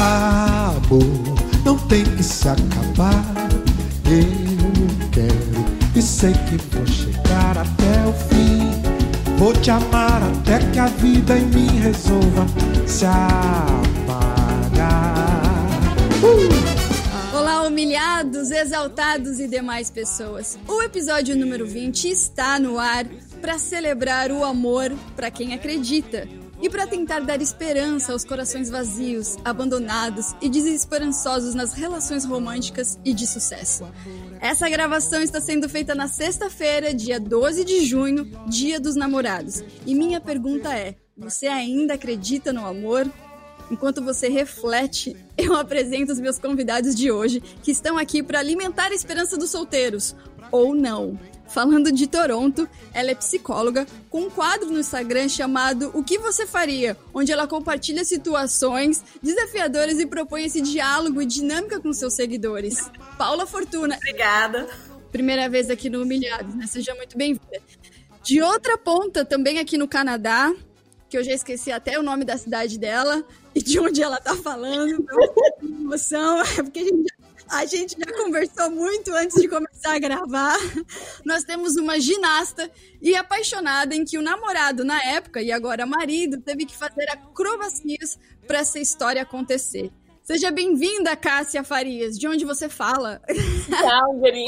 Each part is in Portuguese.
Amor não tem que se acabar. Eu quero e sei que vou chegar até o fim. Vou te amar até que a vida em mim resolva se apagar. Uh! Olá, humilhados, exaltados e demais pessoas. O episódio número 20 está no ar para celebrar o amor para quem acredita e para tentar dar esperança aos corações vazios, abandonados e desesperançosos nas relações românticas e de sucesso. Essa gravação está sendo feita na sexta-feira, dia 12 de junho, Dia dos Namorados. E minha pergunta é: você ainda acredita no amor? Enquanto você reflete, eu apresento os meus convidados de hoje, que estão aqui para alimentar a esperança dos solteiros. Ou não. Falando de Toronto, ela é psicóloga com um quadro no Instagram chamado O que você faria, onde ela compartilha situações desafiadoras e propõe esse diálogo e dinâmica com seus seguidores. Paula Fortuna. Obrigada. Primeira vez aqui no Humilhados, né? Seja muito bem-vinda. De outra ponta, também aqui no Canadá, que eu já esqueci até o nome da cidade dela e de onde ela tá falando. emoção, é porque a gente a gente já conversou muito antes de começar a gravar. Nós temos uma ginasta e apaixonada em que o namorado, na época, e agora marido, teve que fazer acrobacias para essa história acontecer. Seja bem-vinda, Cássia Farias. De onde você fala? Calgary.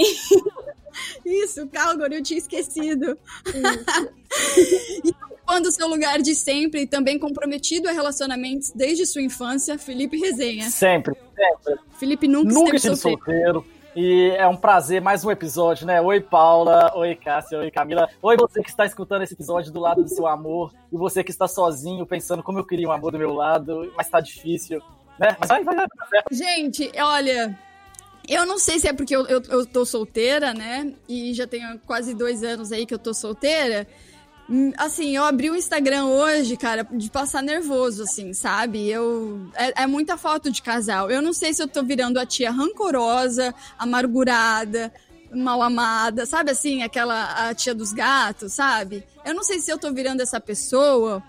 Isso, Calgary, eu tinha esquecido. e ocupando o seu lugar de sempre e também comprometido a relacionamentos desde sua infância, Felipe Resenha. Sempre, sempre. Felipe nunca, nunca esteve solteiro. solteiro. E é um prazer, mais um episódio, né? Oi, Paula. Oi, Cássia. Oi, Camila. Oi, você que está escutando esse episódio do lado do seu amor. E você que está sozinho, pensando como eu queria um amor do meu lado, mas tá difícil, né? Mas vai, vai, vai. Gente, olha, eu não sei se é porque eu, eu, eu tô solteira, né? E já tenho quase dois anos aí que eu tô solteira. Assim, eu abri o Instagram hoje, cara, de passar nervoso, assim, sabe? Eu. É, é, muita foto de casal. Eu não sei se eu tô virando a tia rancorosa, amargurada, mal amada, sabe assim? Aquela a tia dos gatos, sabe? Eu não sei se eu tô virando essa pessoa.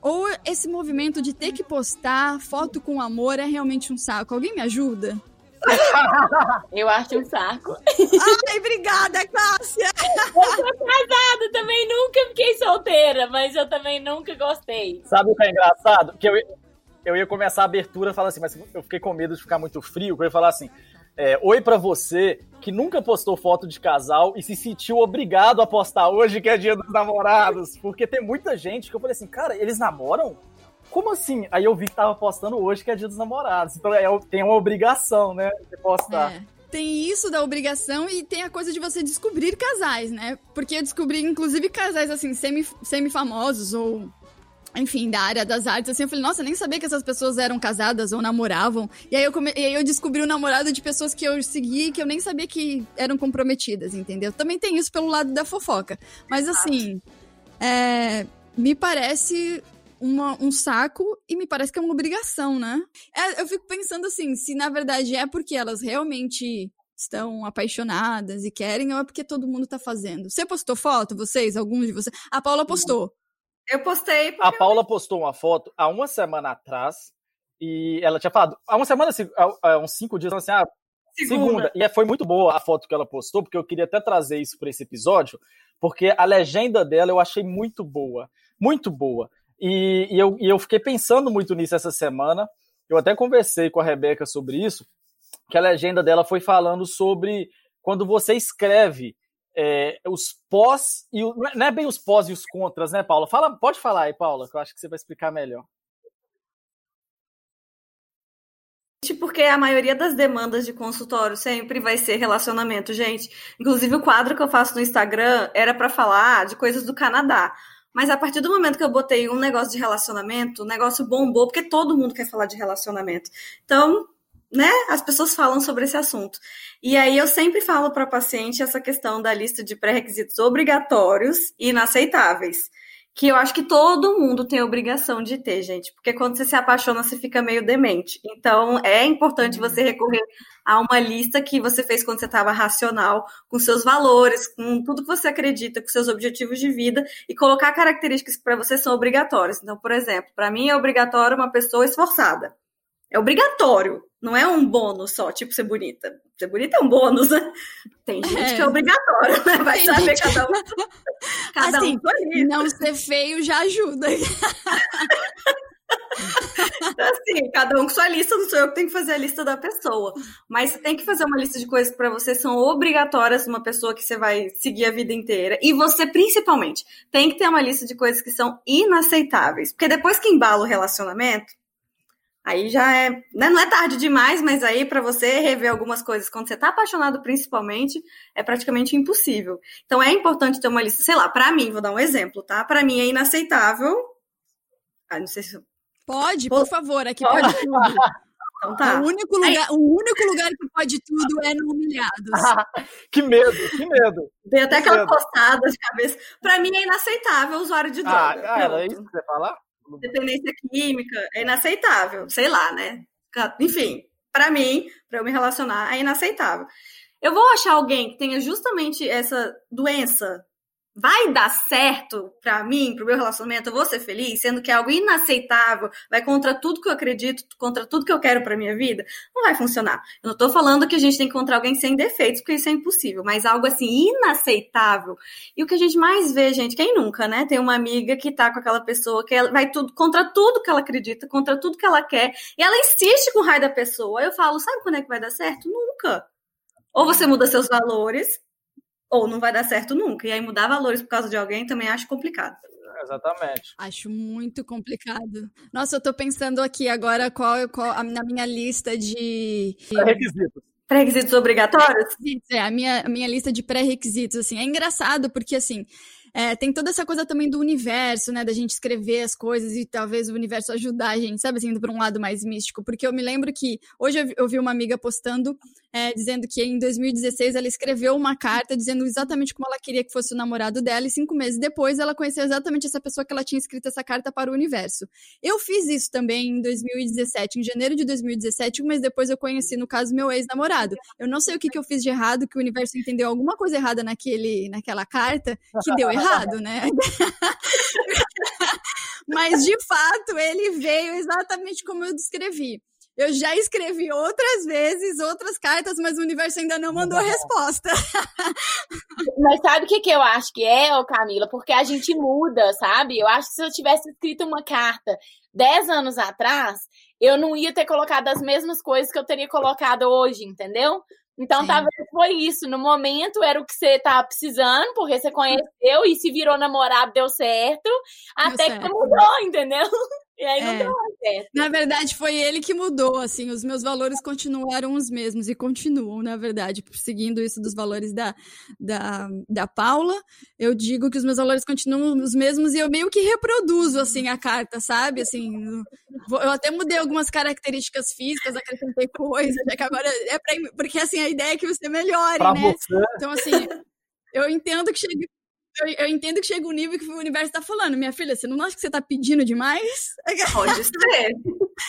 Ou esse movimento de ter que postar foto com amor é realmente um saco. Alguém me ajuda? Eu acho um saco. Ai, obrigada, Cássia! Eu sou casada, também nunca fiquei solteira, mas eu também nunca gostei. Sabe o que é engraçado? Que eu, eu ia começar a abertura falando assim, mas eu fiquei com medo de ficar muito frio, eu ia falar assim, é, oi para você que nunca postou foto de casal e se sentiu obrigado a postar hoje que é dia dos namorados, porque tem muita gente que eu falei assim, cara, eles namoram? Como assim? Aí eu vi que tava postando hoje que é dia dos namorados. Então é, tem uma obrigação, né, de postar. É. Tem isso da obrigação e tem a coisa de você descobrir casais, né? Porque eu descobri, inclusive, casais, assim, semi-famosos semi ou enfim, da área das artes, assim, eu falei, nossa, nem sabia que essas pessoas eram casadas ou namoravam. E aí eu, come... e aí eu descobri o namorado de pessoas que eu segui que eu nem sabia que eram comprometidas, entendeu? Também tem isso pelo lado da fofoca. Mas assim, é... me parece uma, um saco e me parece que é uma obrigação, né? É, eu fico pensando assim, se na verdade é porque elas realmente estão apaixonadas e querem, ou é porque todo mundo tá fazendo. Você postou foto, vocês? Alguns de vocês? A Paula postou. Eu postei. A Paula postou uma foto há uma semana atrás e ela tinha falado, há uma semana, há uns cinco dias, assim, ah, segunda. segunda. E é, foi muito boa a foto que ela postou, porque eu queria até trazer isso para esse episódio, porque a legenda dela eu achei muito boa. Muito boa. E, e, eu, e eu fiquei pensando muito nisso essa semana. Eu até conversei com a Rebeca sobre isso, que a legenda dela foi falando sobre quando você escreve é, os pós e o, não é bem os pós e os contras, né, Paula? Fala, pode falar aí, Paula, que eu acho que você vai explicar melhor. Porque a maioria das demandas de consultório sempre vai ser relacionamento, gente. Inclusive, o quadro que eu faço no Instagram era para falar de coisas do Canadá. Mas a partir do momento que eu botei um negócio de relacionamento, o negócio bombou, porque todo mundo quer falar de relacionamento. Então, né, as pessoas falam sobre esse assunto. E aí eu sempre falo para paciente essa questão da lista de pré-requisitos obrigatórios e inaceitáveis que eu acho que todo mundo tem obrigação de ter, gente, porque quando você se apaixona, você fica meio demente. Então, é importante uhum. você recorrer a uma lista que você fez quando você estava racional, com seus valores, com tudo que você acredita, com seus objetivos de vida e colocar características que para você são obrigatórias. Então, por exemplo, para mim é obrigatório uma pessoa esforçada. É obrigatório. Não é um bônus só, tipo ser bonita. Ser bonita é um bônus, né? Tem gente é. que é obrigatório, né? Vai Tem saber gente... cada um. Cada assim, um Não ser feio já ajuda. então, assim, cada um com sua lista, não sou eu que tenho que fazer a lista da pessoa. Mas você tem que fazer uma lista de coisas que para você são obrigatórias uma pessoa que você vai seguir a vida inteira. E você, principalmente, tem que ter uma lista de coisas que são inaceitáveis. Porque depois que embala o relacionamento, Aí já é, né, não é tarde demais, mas aí para você rever algumas coisas quando você tá apaixonado principalmente, é praticamente impossível. Então é importante ter uma lista, sei lá, para mim, vou dar um exemplo, tá? Para mim é inaceitável. Ah, não sei se Pode, por favor, aqui pode, pode tudo. Então tá. O único lugar, aí... o único lugar que pode tudo é no Humilhados. que medo, que medo. Tem até aquela postada de cabeça. Para mim é inaceitável o usuário de ah, droga. Ah, era isso que você ia falar? Dependência química é inaceitável, sei lá, né? Enfim, para mim, para eu me relacionar, é inaceitável. Eu vou achar alguém que tenha justamente essa doença vai dar certo para mim, pro meu relacionamento, eu vou ser feliz, sendo que é algo inaceitável, vai contra tudo que eu acredito, contra tudo que eu quero para minha vida, não vai funcionar. Eu não tô falando que a gente tem que encontrar alguém sem defeitos, porque isso é impossível, mas algo assim inaceitável. E o que a gente mais vê, gente, quem nunca, né? Tem uma amiga que tá com aquela pessoa que vai tudo contra tudo que ela acredita, contra tudo que ela quer, e ela insiste com o raio da pessoa. Eu falo, sabe quando é que vai dar certo? Nunca. Ou você muda seus valores, ou não vai dar certo nunca. E aí mudar valores por causa de alguém também acho complicado. Exatamente. Acho muito complicado. Nossa, eu tô pensando aqui agora qual, qual na minha lista de. Pré-requisitos. Pré-requisitos obrigatórios? É, a minha, a minha lista de pré-requisitos, assim. É engraçado porque, assim, é, tem toda essa coisa também do universo, né? Da gente escrever as coisas e talvez o universo ajudar a gente, sabe? Assim, indo pra um lado mais místico. Porque eu me lembro que hoje eu vi uma amiga postando é, dizendo que em 2016 ela escreveu uma carta dizendo exatamente como ela queria que fosse o namorado dela, e cinco meses depois ela conheceu exatamente essa pessoa que ela tinha escrito essa carta para o universo. Eu fiz isso também em 2017, em janeiro de 2017, um mês depois eu conheci, no caso, meu ex-namorado. Eu não sei o que, que eu fiz de errado, que o universo entendeu alguma coisa errada naquele, naquela carta, que deu errado, né? Mas de fato ele veio exatamente como eu descrevi. Eu já escrevi outras vezes, outras cartas, mas o universo ainda não mandou a resposta. Mas sabe o que, que eu acho que é, ô Camila? Porque a gente muda, sabe? Eu acho que se eu tivesse escrito uma carta dez anos atrás, eu não ia ter colocado as mesmas coisas que eu teria colocado hoje, entendeu? Então, Sim. talvez foi isso. No momento era o que você estava precisando, porque você conheceu e se virou namorado, deu certo. Deu até certo. que mudou, entendeu? E aí não é. deu certo. Na verdade, foi ele que mudou, assim, os meus valores continuaram os mesmos e continuam, na verdade, seguindo isso dos valores da, da, da Paula, eu digo que os meus valores continuam os mesmos e eu meio que reproduzo, assim, a carta, sabe? Assim, eu até mudei algumas características físicas, acrescentei coisas, já que agora é pra, porque, assim, a ideia é que você melhore, pra né? Você. Então, assim, eu entendo que chega eu, eu, entendo que chega um nível que o universo está falando, minha filha, você não acha que você está pedindo demais? Pode ser.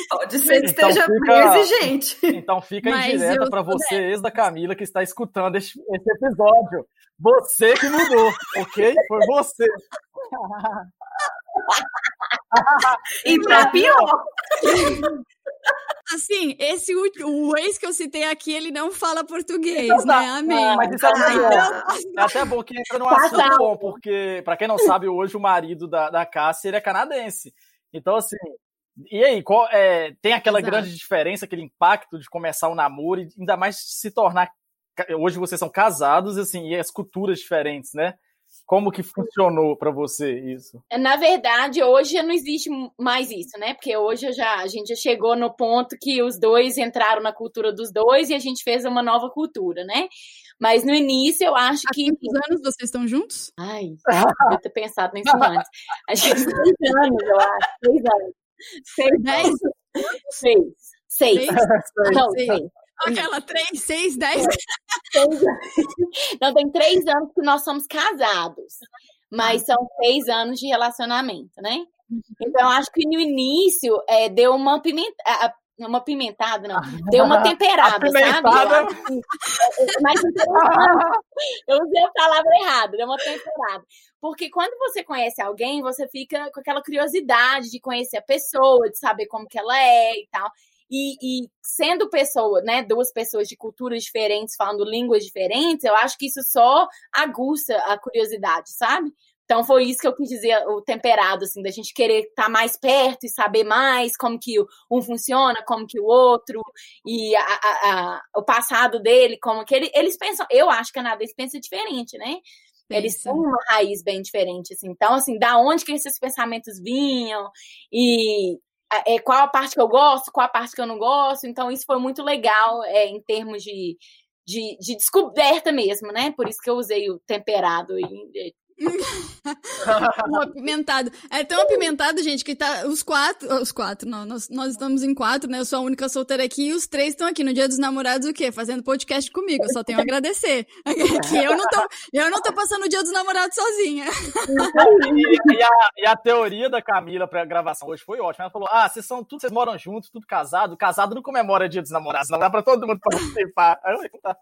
Pode ser que então esteja fica, exigente. Então fica Mas indireta para você, ex da Camila, que está escutando esse, esse episódio. Você que mudou, ok? Foi você. e para pior. Assim, esse último, o ex que eu citei aqui, ele não fala português, então, né? Amém. Mas isso é, ah, então... é até bom que entra num assunto bom, porque, para quem não sabe, hoje o marido da, da Cássia, ele é canadense. Então, assim, e aí, qual, é, tem aquela Exato. grande diferença, aquele impacto de começar o um namoro e ainda mais se tornar. Hoje vocês são casados, assim, e as culturas diferentes, né? Como que funcionou para você isso? É, na verdade, hoje não existe mais isso, né? Porque hoje já, a gente já chegou no ponto que os dois entraram na cultura dos dois e a gente fez uma nova cultura, né? Mas no início eu acho Há que. quantos anos vocês estão juntos? Ai, eu ter pensado nisso antes. A gente tem três anos, eu acho. Três anos. Seis. Dez? Seis. Seis. Seis? Não, Seis. seis. Aquela três, seis, dez. Seis anos. Não, tem três anos que nós somos casados. Mas são seis anos de relacionamento, né? Então, eu acho que no início é, deu uma pimentada. Uma pimentada, não. Deu uma temperada, sabe? Interessante. Eu usei a palavra errada, deu uma temperada. Porque quando você conhece alguém, você fica com aquela curiosidade de conhecer a pessoa, de saber como que ela é e tal. E, e sendo pessoa, né, duas pessoas de culturas diferentes, falando línguas diferentes, eu acho que isso só aguça a curiosidade, sabe? Então foi isso que eu quis dizer, o temperado, assim, da gente querer estar mais perto e saber mais como que um funciona, como que o outro, e a, a- a- o passado dele, como que ele, eles pensam, eu acho que a canadense pensa diferente, né? Eles têm uma raiz bem diferente, assim. Então, assim, da onde que esses pensamentos vinham e é, qual a parte que eu gosto, qual a parte que eu não gosto. Então, isso foi muito legal é, em termos de, de, de descoberta mesmo, né? Por isso que eu usei o temperado. E, Um apimentado. É tão apimentado, gente, que tá os quatro. Os quatro, não. Nós, nós estamos em quatro, né? Eu sou a única solteira aqui e os três estão aqui no Dia dos Namorados, o quê? Fazendo podcast comigo. Eu só tenho a agradecer. que eu não tô, eu não tô passando o Dia dos Namorados sozinha. E, e a, e a teoria da Camila pra gravação hoje foi ótima. Ela falou: Ah, vocês são tudo, vocês moram juntos, tudo casado. Casado não comemora dia dos namorados, não dá pra todo mundo participar. Aí eu falei, tá.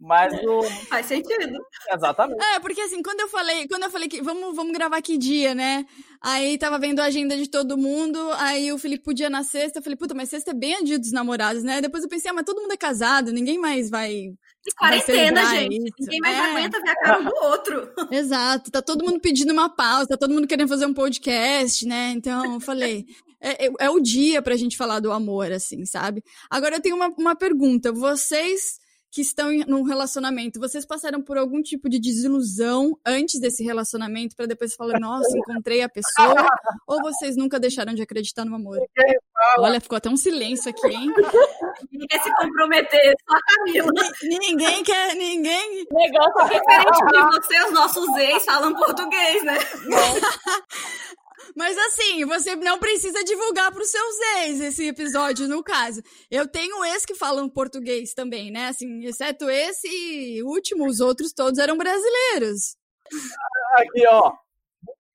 Mas o. Faz sentido. Exatamente. É, porque assim, quando eu falei, quando eu falei que vamos, vamos gravar que dia, né? Aí tava vendo a agenda de todo mundo, aí o Felipe podia na sexta, eu falei, puta, mas sexta é bem a dia dos namorados, né? Depois eu pensei, ah, mas todo mundo é casado, ninguém mais vai. E quarentena, gente. isso. Ninguém mais É. aguenta ver a cara do outro. Exato, tá todo mundo pedindo uma pausa, tá todo mundo querendo fazer um podcast, né? Então, eu falei, é, é- é o dia pra gente falar do amor, assim, sabe? Agora eu tenho uma, uma pergunta. Vocês que estão em, num relacionamento, vocês passaram por algum tipo de desilusão antes desse relacionamento pra depois falar, nossa, encontrei a pessoa? ou vocês nunca deixaram de acreditar no amor? Olha, ficou até um silêncio aqui, hein? Ninguém quer se comprometer, só a Camila. ninguém quer, ninguém. o negócio Diferente de você, os nossos ex falam português, né? Mas assim, você não precisa divulgar para os seus ex esse episódio, no caso. Eu tenho ex que falam português também, né? Assim, exceto esse último, os outros todos eram brasileiros. Aqui, ó.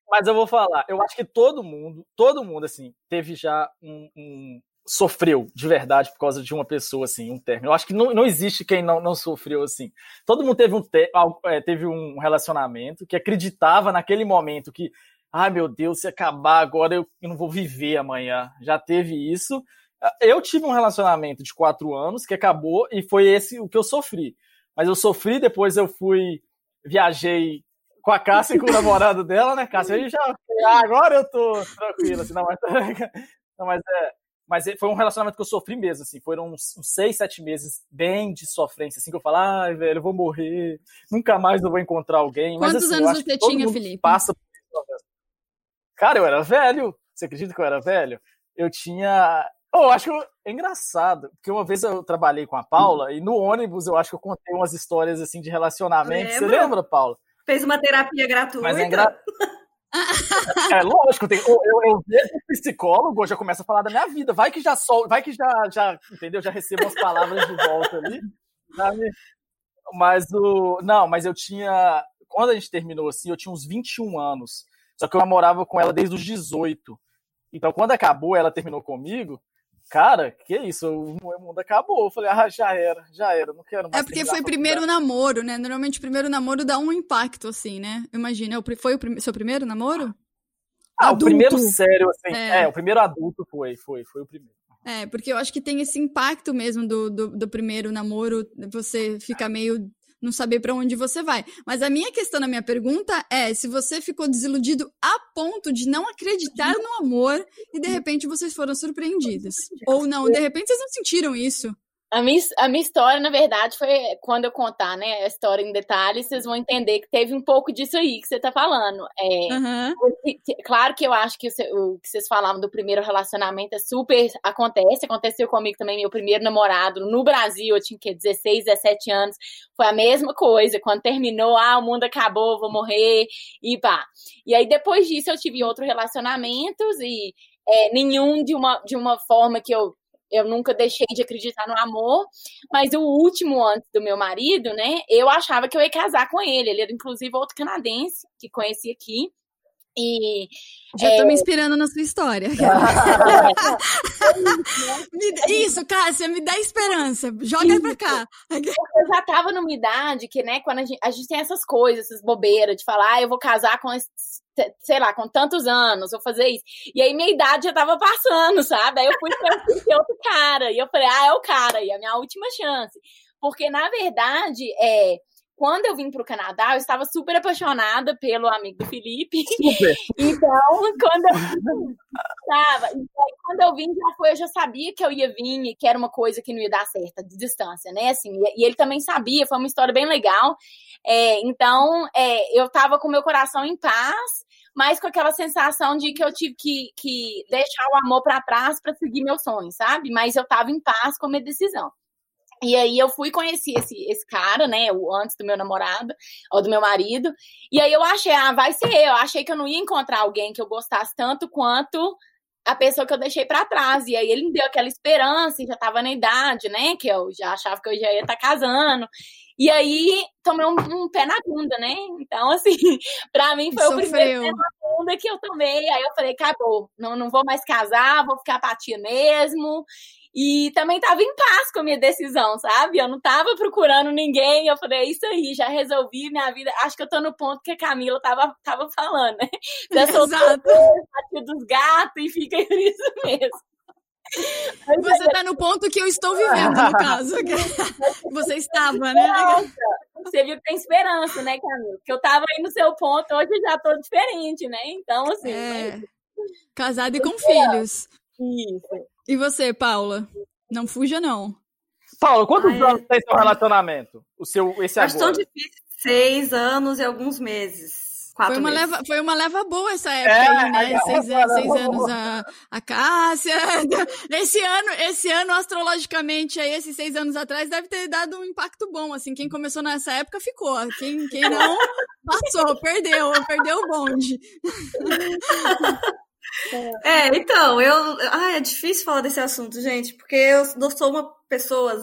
Mas eu vou falar, eu acho que todo mundo, todo mundo, assim, teve já um. um- sofreu de verdade por causa de uma pessoa, assim, um término. Eu acho que não, não existe quem não, não sofreu, assim. Todo mundo teve um, é, teve um relacionamento que acreditava naquele momento que, ai meu Deus, se acabar agora eu, não vou viver amanhã. Já teve isso. Eu tive um relacionamento de quatro anos que acabou e foi esse o que eu sofri. Mas eu sofri, depois eu fui, viajei com a Cássia e com o namorado dela, né, Cássia? Aí já, ah, agora eu tô tranquilo, assim, não, mas, não, mas é, mas foi um relacionamento que eu sofri mesmo, assim, foram uns, uns seis, sete meses bem de sofrência, assim, que eu falo, ai, velho, eu vou morrer, nunca mais eu vou encontrar alguém. Mas, Quantos assim, eu anos você tinha, Felipe? Passa por isso. Cara, eu era velho, você acredita que eu era velho? Eu tinha Oh, eu acho que eu... é engraçado, porque uma vez eu trabalhei com a Paula e no ônibus eu acho que eu contei umas histórias assim de relacionamento. Você Lembro. lembra, Paula? Fez uma terapia gratuita. Mas é engraçado. É lógico, tem, eu, eu, eu vejo psicólogo, eu já começo a falar da minha vida. Vai que já sol, vai que já, já, entendeu? Já recebo umas palavras de volta ali. sabe? Mas o. Não, mas eu tinha. Quando a gente terminou assim, eu tinha uns 21 anos. Só que eu namorava com ela desde os 18. Então, quando acabou, ela terminou comigo. Cara, que isso? O meu mundo acabou. Eu falei, ah, já era, já era, não quero mais. É porque foi primeiro namoro, né? Normalmente o primeiro namoro dá um impacto, assim, né? Imagina, é o foi o seu primeiro namoro? Ah, o adulto. primeiro sério, assim. É. É. o primeiro adulto foi, foi, foi o primeiro. É, porque eu acho que tem esse impacto mesmo do, do, do primeiro namoro, você fica meio não saber pra onde você vai. Mas a minha questão na minha pergunta é se você ficou desiludido a ponto de não acreditar no amor e de repente vocês foram surpreendidos. Ou não, de repente vocês não sentiram isso. A minha, a minha história, na verdade, foi quando eu contar, né, a história em detalhes, vocês vão entender que teve um pouco disso aí que você tá falando. É, uhum. Claro que eu acho que o, o, que vocês falavam do primeiro relacionamento é super. Acontece, aconteceu comigo também, meu primeiro namorado no Brasil, eu tinha que 16, 17 anos, foi a mesma coisa. Quando terminou, ah, o mundo acabou, vou morrer, e pá. E aí depois disso eu tive outros relacionamentos e é, nenhum de uma, de uma forma que eu eu nunca deixei de acreditar no amor, mas o último antes do meu marido, né, eu achava que eu ia casar com ele. Ele era inclusive outro canadense que conheci aqui. E já é... tô me inspirando na sua história. Isso, Cássia, me dá esperança. Joga Isso. pra cá. Eu já tava numa idade que, né, quando a gente, a gente tem essas coisas, essas bobeiras de falar, ah, eu vou casar com esse sei lá, com tantos anos, vou fazer isso. E aí minha idade já tava passando, sabe? Aí eu fui pra outro cara. E eu falei, ah, é o cara, e é a minha última chance. Porque, na verdade, é, quando eu vim para o Canadá, eu estava super apaixonada pelo amigo do Felipe. Super. Então, quando eu estava, quando eu vim, já foi, eu já sabia que eu ia vir e que era uma coisa que não ia dar certo de distância, né? Assim, e ele também sabia, foi uma história bem legal. É, então, é, eu estava com meu coração em paz, mas com aquela sensação de que eu tive que, que deixar o amor para trás para seguir meus sonhos, sabe? Mas eu estava em paz com a minha decisão. E aí eu fui conhecer esse, esse cara, né? O, antes do meu namorado, ou do meu marido. E aí eu achei, ah, vai ser eu. Achei que eu não ia encontrar alguém que eu gostasse tanto quanto a pessoa que eu deixei para trás. E aí ele me deu aquela esperança, e já tava na idade, né? Que eu já achava que eu já ia estar tá casando. E aí tomei um, um, pé na bunda, né? Então, assim, pra mim foi Sofreu. o primeiro pé na bunda que eu tomei. Aí eu falei, acabou, não, não vou mais casar, vou ficar apatia mesmo. E também tava em paz com a minha decisão, sabe? Eu não tava procurando ninguém. Eu falei, é isso aí, já resolvi minha vida. Acho que eu tô no ponto que a Camila tava, tava falando, né? Já Exato. dos gatos e fica isso mesmo. Você tá no ponto que eu estou vivendo, no caso. Você estava, né? Você viu que tem esperança, né, Camila? Porque eu tava aí no seu ponto, hoje eu já tô diferente, né? Então, assim. É... Casado e com filhos. Isso. E você, Paula? Não fuja, não. Paula, quantos Ai, anos tem seu relacionamento? O seu, esse Acho tão difícil. Seis anos e alguns meses. Quatro foi uma, meses. leva, foi uma leva boa essa época é, aí, né? Seis, anos, seis anos a, a Cássia. Esse ano, esse ano, astrologicamente, aí, esses seis anos atrás, deve ter dado um impacto bom. Assim, quem começou nessa época ficou. Quem, quem não, passou, perdeu, perdeu o bonde. É, então, eu. Ai, é difícil falar desse assunto, gente, porque eu não sou uma pessoa.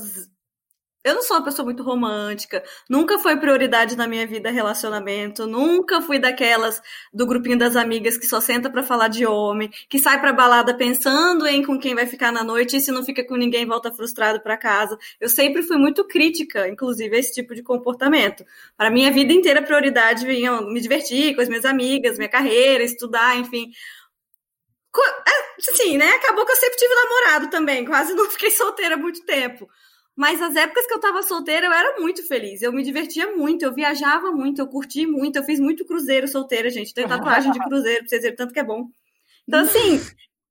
Eu não sou uma pessoa muito romântica, nunca foi prioridade na minha vida relacionamento, nunca fui daquelas do grupinho das amigas que só senta para falar de homem, que sai pra balada pensando em com quem vai ficar na noite e se não fica com ninguém volta frustrado para casa. Eu sempre fui muito crítica, inclusive, a esse tipo de comportamento. Para minha vida inteira, a prioridade vinha me divertir com as minhas amigas, minha carreira, estudar, enfim. É, assim, né? Acabou que eu sempre tive namorado também, quase não fiquei solteira muito tempo. Mas as épocas que eu tava solteira, eu era muito feliz. Eu me divertia muito, eu viajava muito, eu curti muito, eu fiz muito cruzeiro solteira, gente. Tem tatuagem de cruzeiro, pra vocês verem tanto que é bom. Então, assim,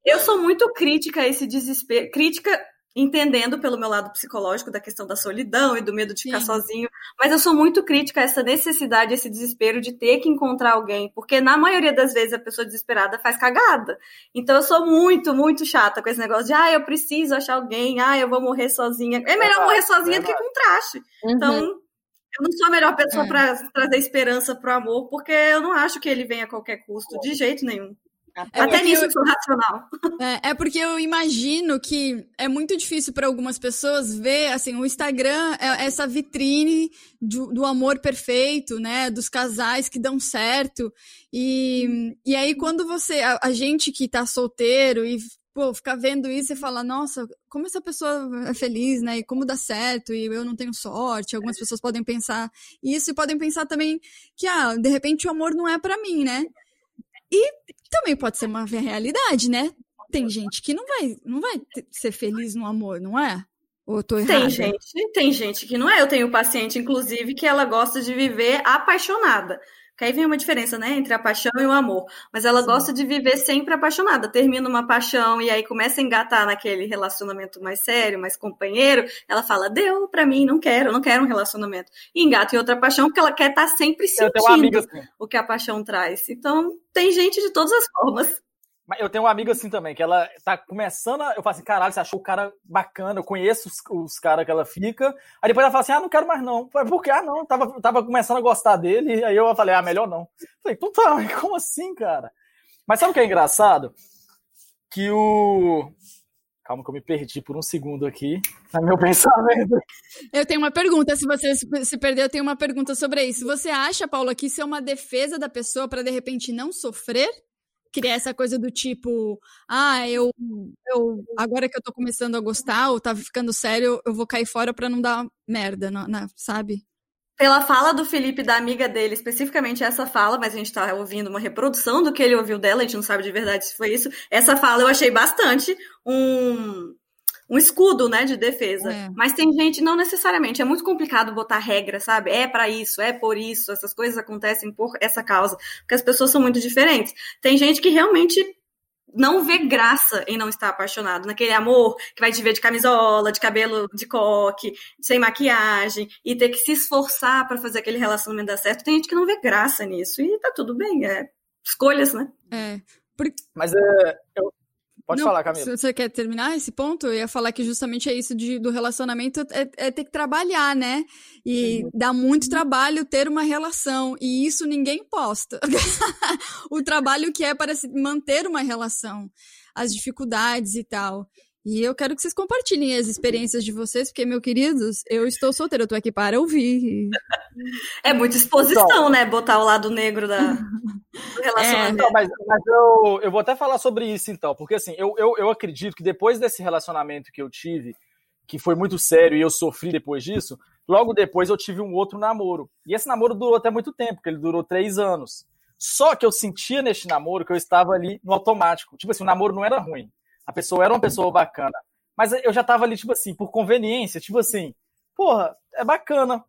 eu sou muito crítica a esse desespero. Crítica entendendo pelo meu lado psicológico da questão da solidão e do medo de ficar Sim. sozinho, mas eu sou muito crítica a essa necessidade, esse desespero de ter que encontrar alguém, porque na maioria das vezes a pessoa desesperada faz cagada. Então eu sou muito, muito chata com esse negócio de, ah, eu preciso achar alguém, ah, eu vou morrer sozinha. É melhor morrer sozinha do que com traste. Uhum. Então, eu não sou a melhor pessoa é. para trazer esperança pro amor, porque eu não acho que ele venha a qualquer custo, de jeito nenhum. É Até nisso eu sou racional. É, é, porque eu imagino que é muito difícil para algumas pessoas ver, assim, o Instagram é essa vitrine do, do, amor perfeito, né? Dos casais que dão certo. E, e aí, quando você, a, a gente que tá solteiro e pô, ficar vendo isso e falar, nossa, como essa pessoa é feliz, né? E como dá certo, e eu não tenho sorte. Algumas pessoas podem pensar isso e podem pensar também que, ah, de repente o amor não é para mim, né? E também pode ser uma realidade, né? Tem gente que não vai, não vai ser feliz no amor, não é? Ou tô errada? Tem gente, tem gente que não é. Eu tenho paciente, inclusive, que ela gosta de viver apaixonada. Que aí vem uma diferença, né, entre a paixão e o amor. Mas ela Sim. gosta de viver sempre apaixonada. Termina uma paixão e aí começa a engatar naquele relacionamento mais sério, mais companheiro. Ela fala, deu pra mim, não quero, não quero um relacionamento. E engata em outra paixão porque ela quer estar tá sempre sentindo assim. o que a paixão traz. Então, tem gente de todas as formas. Eu tenho uma amiga assim também, que ela tá começando a. Eu falo assim, caralho, você achou o cara bacana, eu conheço os, os caras que ela fica. Aí depois ela fala assim, ah, não quero mais não. Por que? Ah, não, tava, tava começando a gostar dele. Aí eu falei, ah, melhor não. Falei, então tá, como assim, cara? Mas sabe o que é engraçado? Que o. Calma que eu me perdi por um segundo aqui no meu pensamento. Eu tenho uma pergunta, se você se perdeu, eu tenho uma pergunta sobre isso. Você acha, Paula, que isso é uma defesa da pessoa para de repente não sofrer? Criar essa coisa do tipo, ah, eu, eu agora que eu tô começando a gostar ou tá ficando sério, eu vou cair fora para não dar merda, não, não, sabe? Pela fala do Felipe, da amiga dele, especificamente essa fala, mas a gente tá ouvindo uma reprodução do que ele ouviu dela, a gente não sabe de verdade se foi isso. Essa fala eu achei bastante um, um escudo, né, de defesa. É. Mas tem gente, não necessariamente, é muito complicado botar regra, sabe? É para isso, é por isso, essas coisas acontecem por essa causa, porque as pessoas são muito diferentes. Tem gente que realmente não vê graça em não estar apaixonado, naquele amor que vai te ver de camisola, de cabelo de coque, sem maquiagem, e ter que se esforçar para fazer aquele relacionamento dar certo. Tem gente que não vê graça nisso, e tá tudo bem, é escolhas, né? É. Mas é, eu, Pode Não, falar, Camila. Você quer terminar esse ponto? Eu ia falar que justamente é isso de, do relacionamento, é, é ter que trabalhar, né? E uhum. dá muito trabalho ter uma relação. E isso ninguém posta. o trabalho que é para se manter uma relação. As dificuldades e tal. E eu quero que vocês compartilhem as experiências de vocês, porque, meus queridos, eu estou solteira, eu tô aqui para ouvir. É muita exposição, então, né? Botar o lado negro da, do relacionamento. É. Então, mas, mas eu, eu vou até falar sobre isso, então, porque assim, eu, eu, eu acredito que depois desse relacionamento que eu tive, que foi muito sério e eu sofri depois disso, logo depois eu tive um outro namoro. E esse namoro durou até muito tempo, porque ele durou três anos. Só que eu sentia neste namoro que eu estava ali no automático. Tipo assim, o namoro não era ruim a pessoa era uma pessoa bacana. Mas eu já tava ali, tipo assim, por conveniência, tipo assim, porra, é bacana.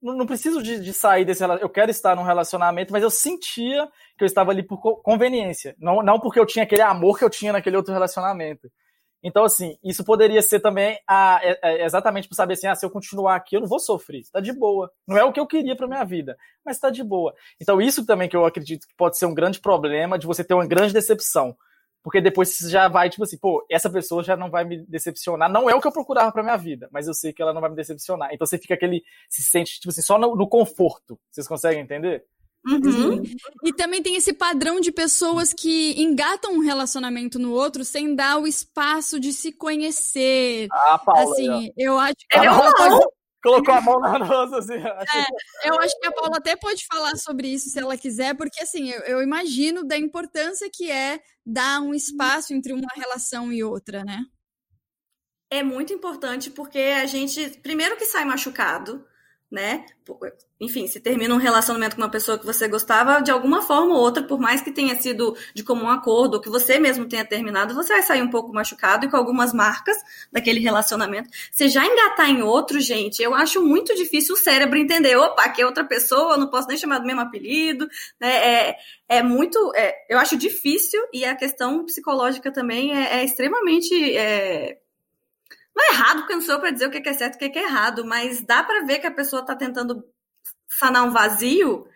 Não, não preciso de, de, sair desse Eu quero estar num relacionamento, mas eu sentia que eu estava ali por conveniência. Não, não porque eu tinha aquele amor que eu tinha naquele outro relacionamento. Então, assim, isso poderia ser também a, é, é exatamente para saber assim, ah, se eu continuar aqui, eu não vou sofrer, está de boa. Não é o que eu queria para minha vida, mas está de boa. Então, isso também que eu acredito que pode ser um grande problema de você ter uma grande decepção. Porque depois você já vai, tipo assim, pô, essa pessoa já não vai me decepcionar. Não é o que eu procurava pra minha vida, mas eu sei que ela não vai me decepcionar. Então você fica aquele. Se sente, tipo assim, só no, no conforto. Vocês conseguem entender? Uhum. E também tem esse padrão de pessoas que engatam um relacionamento no outro sem dar o espaço de se conhecer. Ah, Paula, assim, eu acho que. É uma colocou a mão na rosa, assim. É, eu acho que a Paula até pode falar sobre isso se ela quiser, porque assim, eu, eu, imagino da importância que é dar um espaço entre uma relação e outra, né? É muito importante porque a gente, primeiro que sai machucado, né? Enfim, se termina um relacionamento com uma pessoa que você gostava, de alguma forma ou outra, por mais que tenha sido de comum acordo, ou que você mesmo tenha terminado, você vai sair um pouco machucado e com algumas marcas daquele relacionamento. Você já engatar em outro, gente, eu acho muito difícil o cérebro entender, opa, que é outra pessoa, não posso nem chamar do mesmo apelido, né? É, é muito, é, eu acho difícil e a questão psicológica também é, é extremamente é, não é errado, porque eu não sou para dizer o que é certo e o que é errado, mas dá para ver que a pessoa está tentando sanar um vazio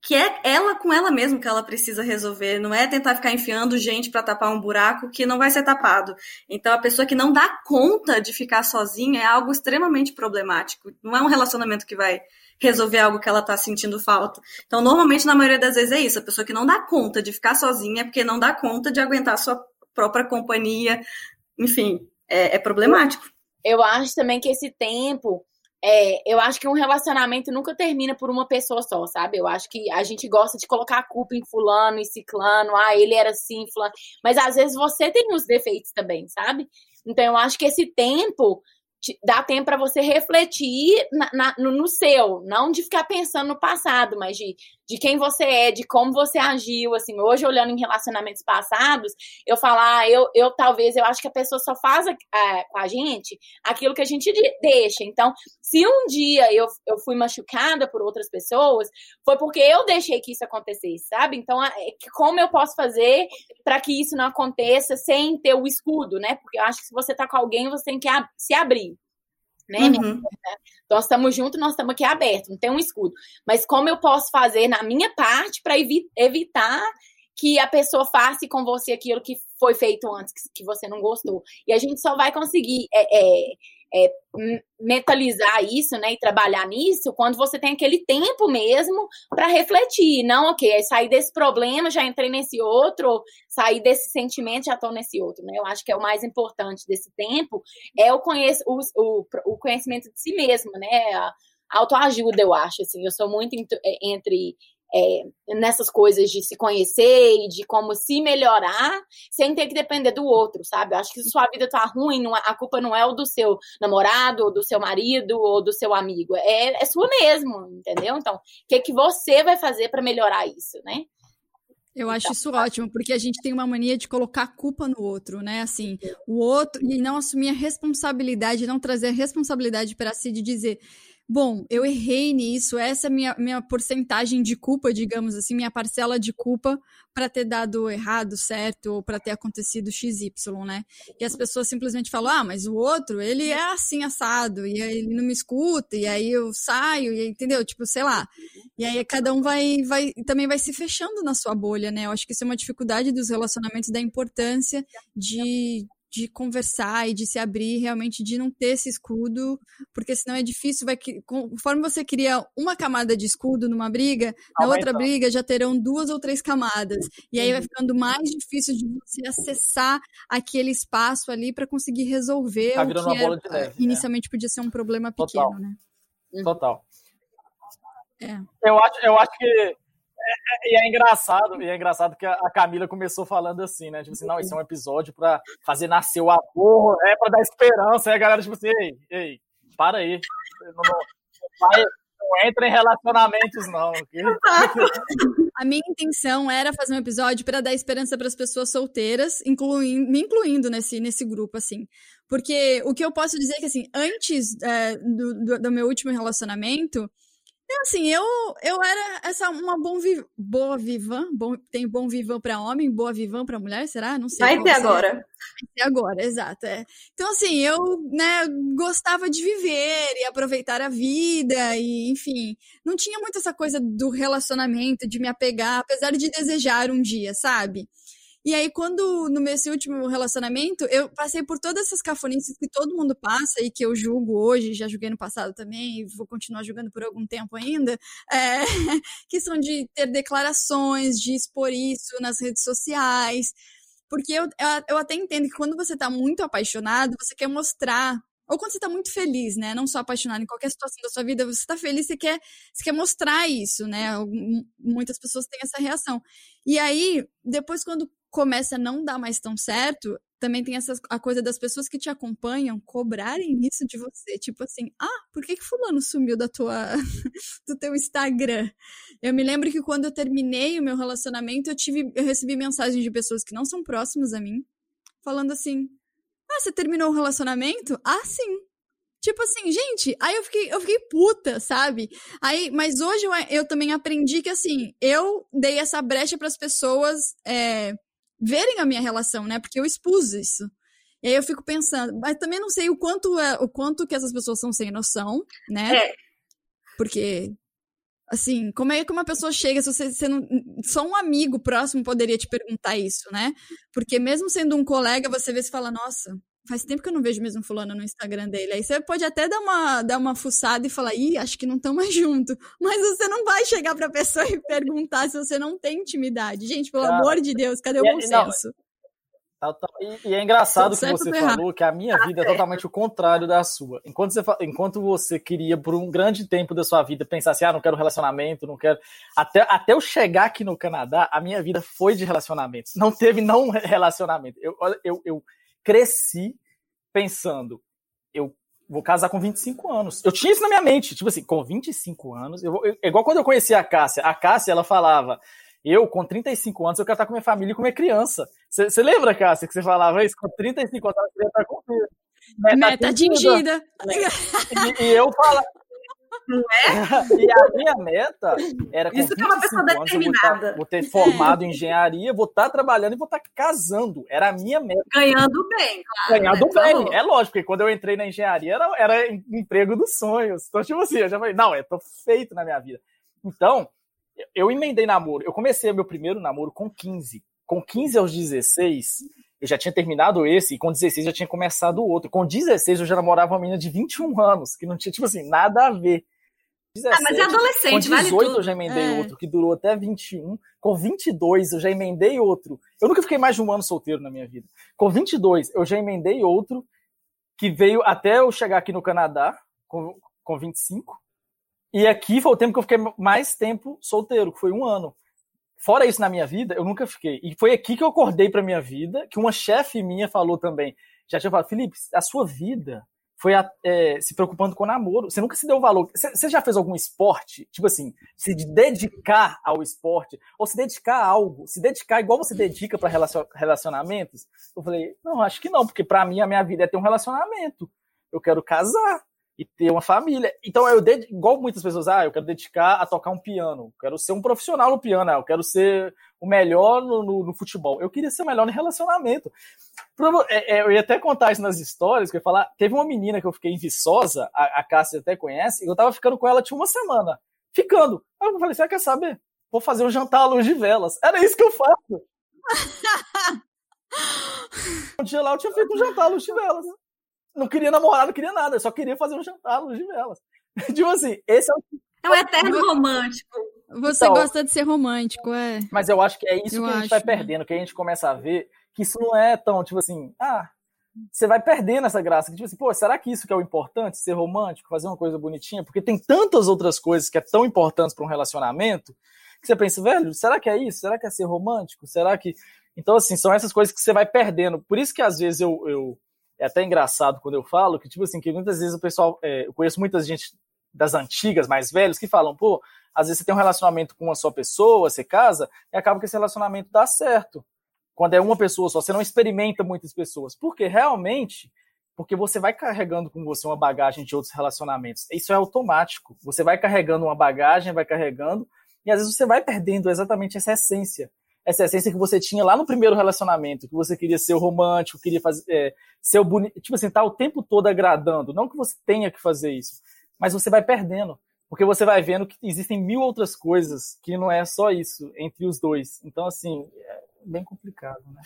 que é ela com ela mesma que ela precisa resolver, não é tentar ficar enfiando gente para tapar um buraco que não vai ser tapado. Então a pessoa que não dá conta de ficar sozinha é algo extremamente problemático. Não é um relacionamento que vai resolver algo que ela tá sentindo falta. Então normalmente na maioria das vezes é isso, a pessoa que não dá conta de ficar sozinha é porque não dá conta de aguentar a sua própria companhia, enfim, é, é problemático. Eu acho também que esse tempo é, eu acho que um relacionamento nunca termina por uma pessoa só, sabe? Eu acho que a gente gosta de colocar a culpa em fulano e ciclano, ah, ele era assim, fulano. Mas às vezes você tem os defeitos também, sabe? Então eu acho que esse tempo dá tempo para você refletir na, na, no, no, seu, não de ficar pensando no passado, mas de, de quem você é, de como você agiu, assim, hoje olhando em relacionamentos passados, eu falar, ah, eu, eu talvez, eu acho que a pessoa só faz é, com a gente aquilo que a gente deixa. Então, se um dia eu, eu fui machucada por outras pessoas, foi porque eu deixei que isso acontecesse, sabe? Então, é, como eu posso fazer para que isso não aconteça sem ter o escudo, né? Porque eu acho que se você tá com alguém, você tem que se abrir né? Uhum. Nós estamos juntos, nós estamos aqui abertos, não tem um escudo. Mas como eu posso fazer na minha parte para evi evitar que a pessoa faça com você aquilo que foi feito antes, que, que você não gostou. E a gente só vai conseguir é, é, é, mentalizar isso, né, e trabalhar nisso, quando você tem aquele tempo mesmo para refletir, não, ok, é sair desse problema, já entrei nesse outro, sair desse sentimento, já estou nesse outro, né, eu acho que é o mais importante desse tempo, é o, conhec o, o, o conhecimento de si mesmo, né, a autoajuda, eu acho, assim, eu sou muito entre é, nessas coisas de se conhecer e de como se melhorar sem ter que depender do outro, sabe? Eu acho que se sua vida tá ruim, não, a culpa não é o do seu namorado, ou do seu marido, ou do seu amigo, é, é sua mesmo, entendeu? Então, o que, que você vai fazer para melhorar isso, né? Eu acho isso ótimo, porque a gente tem uma mania de colocar a culpa no outro, né? Assim, o outro, e não assumir a responsabilidade, não trazer a responsabilidade para si de dizer, bom, eu errei nisso, essa é minha, minha porcentagem de culpa, digamos assim, minha parcela de culpa para ter dado errado, certo, ou para ter acontecido XY, né? E as pessoas simplesmente falam, ah, mas o outro, ele é assim assado, e aí ele não me escuta, e aí eu saio, e entendeu? Tipo, sei lá. E aí cada um vai, vai, também vai se fechando na sua bolha, né? Eu acho que isso é uma dificuldade dos relacionamentos, da importância de, de conversar e de se abrir, realmente de não ter esse escudo, porque senão é difícil, vai conforme você cria uma camada de escudo numa briga, na outra briga já terão duas ou três camadas, e aí vai ficando mais difícil de você acessar aquele espaço ali para conseguir resolver tá o que era, neve, né? inicialmente né? podia ser um problema pequeno, Total. né? Total. É. Eu acho, eu acho que é, e é engraçado, e é engraçado que a Camila começou falando assim, né? Tipo assim, não, esse é um episódio pra fazer nascer o amor, é pra dar esperança. Aí a galera, tipo assim, ei, ei, para aí. Não, não, não entra em relacionamentos, não. A minha intenção era fazer um episódio para dar esperança para as pessoas solteiras, incluindo, me incluindo nesse, nesse grupo, assim. Porque o que eu posso dizer é que, assim, antes é, do, do, do meu último relacionamento, é assim, eu, eu era essa uma bom vi, boa vivan, bom, tem bom vivan para homem, boa vivan para mulher, será? Não sei. Vai ter agora. Vai ter agora, exato. É. Então, assim, eu né, gostava de viver e aproveitar a vida, e enfim, não tinha muito essa coisa do relacionamento, de me apegar, apesar de desejar um dia, sabe? E aí, quando no meu último relacionamento, eu passei por todas essas cafonices que todo mundo passa e que eu julgo hoje, já julguei no passado também, e vou continuar julgando por algum tempo ainda, é, que são de ter declarações, de expor isso nas redes sociais. Porque eu, eu até entendo que quando você tá muito apaixonado, você quer mostrar ou quando você tá muito feliz, né? Não só apaixonado em qualquer situação da sua vida, você tá feliz, você quer, você quer mostrar isso, né? Muitas pessoas têm essa reação. E aí, depois, quando começa a não dar mais tão certo, também tem essa, a coisa das pessoas que te acompanham cobrarem isso de você. Tipo assim, ah, por que, que fulano sumiu da tua, do teu Instagram? Eu me lembro que quando eu terminei o meu relacionamento, eu, tive, eu recebi mensagens de pessoas que não são próximas a mim, falando assim, ah, você terminou o relacionamento? Ah, sim. Tipo assim, gente, aí eu fiquei, eu fiquei puta, sabe? Aí, mas hoje eu, eu também aprendi que assim, eu dei essa brecha para as pessoas é, verem a minha relação, né? Porque eu expus isso. E aí eu fico pensando, mas também não sei o quanto é, o quanto que essas pessoas são sem noção, né? É. Porque assim, como é que uma pessoa chega se você, você não, só um amigo próximo poderia te perguntar isso, né? Porque mesmo sendo um colega, você vê se fala, nossa, faz tempo que eu não vejo mesmo fulano no Instagram dele. Aí você pode até dar uma, dar uma fuçada e falar, ih, acho que não estão mais junto. Mas você não vai chegar pra pessoa e perguntar se você não tem intimidade. Gente, pelo ah, amor de Deus, cadê o bom senso? E, e, é engraçado que você falou que a minha tá vida é totalmente o contrário da sua. Enquanto você, enquanto você queria, por um grande tempo da sua vida, pensar assim, ah, não quero relacionamento, não quero. Até, até eu chegar aqui no Canadá, a minha vida foi de relacionamentos. Não teve não relacionamento. Eu, eu, eu cresci pensando, eu vou casar com 25 anos. Eu tinha isso na minha mente, tipo assim, com 25 anos, eu eu, igual quando eu conheci a Cássia. A Cássia, ela falava, eu, com 35 anos, eu quero estar com minha família e com minha criança. Você lembra, Cássia, que você falava isso? Com 35 anos, eu queria estar com Meta, Meta atingida. E, e eu falava, não é? E a minha meta era com Isso que é uma pessoa determinada. Vou, ter formado em engenharia, vou estar trabalhando e vou estar casando. Era a minha meta. Ganhando bem, claro. Ganhando né? bem. É lógico, porque quando eu entrei na engenharia era, era emprego dos sonhos. Então, tipo assim, eu já falei, não, eu tô feito na minha vida. Então, eu emendei namoro. Eu comecei meu primeiro namoro com 15. Com 15 aos 16, eu já tinha terminado esse, e com 16 já tinha começado o outro. Com 16 eu já namorava uma menina de 21 anos, que não tinha, tipo assim, nada a ver. 17, ah, mas é adolescente, com 18 vale eu já emendei é. outro, que durou até 21. Com 22 eu já emendei outro. Eu nunca fiquei mais de um ano solteiro na minha vida. Com 22 eu já emendei outro, que veio até eu chegar aqui no Canadá, com, com 25. E aqui foi o tempo que eu fiquei mais tempo solteiro, que foi um ano. Fora isso na minha vida, eu nunca fiquei. E foi aqui que eu acordei pra minha vida, que uma chefe minha falou também. Já tinha falado, Felipe, a sua vida foi é, se preocupando com o namoro. Você nunca se deu valor. Você já fez algum esporte? Tipo assim, se dedicar ao esporte, ou se dedicar a algo, se dedicar igual você dedica para relacionamentos? Eu falei, não, acho que não, porque para mim a minha vida é ter um relacionamento. Eu quero casar e ter uma família. Então eu igual muitas pessoas, ah, eu quero dedicar a tocar um piano, quero ser um profissional no piano, eu quero ser o melhor no, no, no futebol. Eu queria ser o melhor no relacionamento. É, é, eu ia até contar isso nas histórias, que eu ia falar, teve uma menina que eu fiquei em Viçosa, a, a Cássia até conhece, e eu tava ficando com ela tinha uma semana. Ficando. Aí eu falei, você quer saber? Vou fazer um jantar à luz de velas. Era isso que eu faço. um dia lá eu tinha feito um jantar à luz de velas não queria namorar, não queria nada, eu só queria fazer um jantar luz de velas. tipo assim, esse é o. É um eterno romântico. Você então, gosta de ser romântico, é. Mas eu acho que é isso eu que a gente acho, vai perdendo, que a gente começa a ver que isso não é tão, tipo assim, ah, você vai perdendo essa graça. Tipo assim, pô, será que isso que é o importante? Ser romântico, fazer uma coisa bonitinha? Porque tem tantas outras coisas que é tão importantes para um relacionamento que você pensa, velho, será que é isso? Será que é ser romântico? Será que. Então, assim, são essas coisas que você vai perdendo. Por isso que às vezes eu, eu é até engraçado quando eu falo que, tipo assim, que muitas vezes o pessoal, é, eu conheço muita gente das antigas, mais velhos, que falam, pô, às vezes você tem um relacionamento com uma só pessoa, você casa, e acaba que esse relacionamento dá certo. Quando é uma pessoa só, você não experimenta muitas pessoas. Porque realmente, porque você vai carregando com você uma bagagem de outros relacionamentos. Isso é automático. Você vai carregando uma bagagem, vai carregando, e às vezes você vai perdendo exatamente essa essência essa essência que você tinha lá no primeiro relacionamento, que você queria ser o romântico, queria fazer, é, ser o bonito, tipo assim, tá o tempo todo agradando. Não que você tenha que fazer isso, mas você vai perdendo, porque você vai vendo que existem mil outras coisas que não é só isso entre os dois. Então, assim, é bem complicado, né?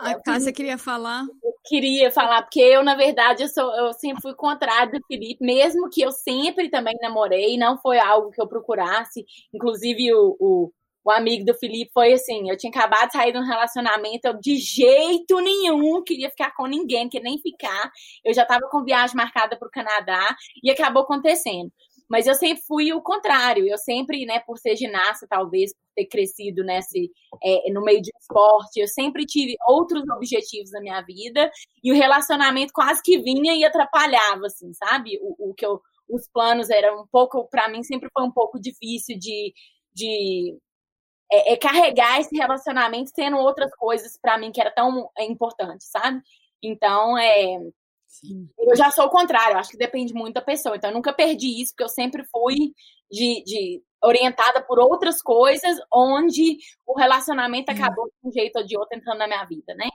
A Cássia queria falar. Eu queria falar, porque eu, na verdade, eu, sou, eu sempre fui contrária do Felipe, mesmo que eu sempre também namorei, não foi algo que eu procurasse. Inclusive, o, o o amigo do Felipe foi assim: eu tinha acabado de sair de um relacionamento, eu de jeito nenhum queria ficar com ninguém, queria nem ficar. Eu já estava com viagem marcada para o Canadá e acabou acontecendo. Mas eu sempre fui o contrário, eu sempre, né, por ser ginasta, talvez, por ter crescido nesse, é, no meio de esporte, eu sempre tive outros objetivos na minha vida e o relacionamento quase que vinha e atrapalhava, assim, sabe? O, o que eu, os planos eram um pouco, para mim, sempre foi um pouco difícil de, de é, é carregar esse relacionamento tendo outras coisas para mim que era tão importante, sabe? Então, é, eu já sou o contrário, acho que depende muito da pessoa. Então, eu nunca perdi isso, porque eu sempre fui de, de orientada por outras coisas, onde o relacionamento acabou de um jeito ou de outro entrando na minha vida, né?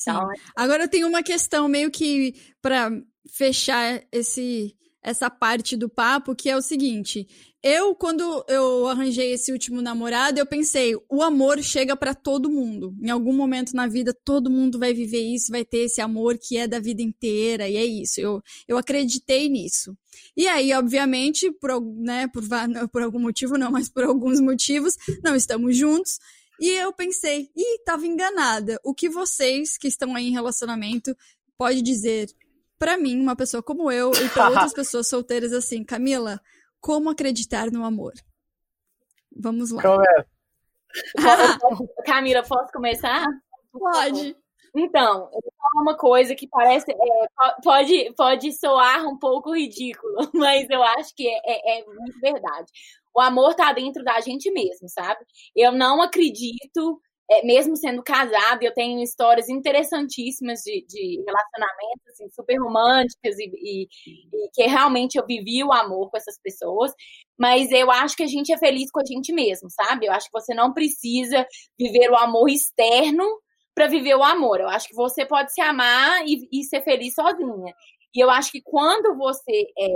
Então, é Agora eu tenho uma questão meio que para fechar esse essa parte do papo, que é o seguinte: eu, quando eu arranjei esse último namorado, eu pensei, o amor chega para todo mundo. Em algum momento na vida, todo mundo vai viver isso, vai ter esse amor que é da vida inteira, e é isso. Eu, eu acreditei nisso. E aí, obviamente, por, né, por, por algum motivo, não, mas por alguns motivos, não estamos juntos. E eu pensei, ih, tava enganada. O que vocês que estão aí em relacionamento pode dizer para mim, uma pessoa como eu, e para outras pessoas solteiras assim, Camila, como acreditar no amor? Vamos lá. Começa. Camila, posso começar? Pode. Então, eu vou falar uma coisa que parece. É, pode, pode soar um pouco ridículo, mas eu acho que é, é, é muito verdade. O amor tá dentro da gente mesmo, sabe? Eu não acredito é, mesmo sendo casada, eu tenho histórias interessantíssimas de, de relacionamentos assim, super românticas e, e, e, que realmente eu vivi o amor com essas pessoas, mas eu acho que a gente é feliz com a gente mesmo, sabe? Eu acho que você não precisa viver o amor externo para viver o amor. Eu acho que você pode se amar e, e ser feliz sozinha. E eu acho que quando você é,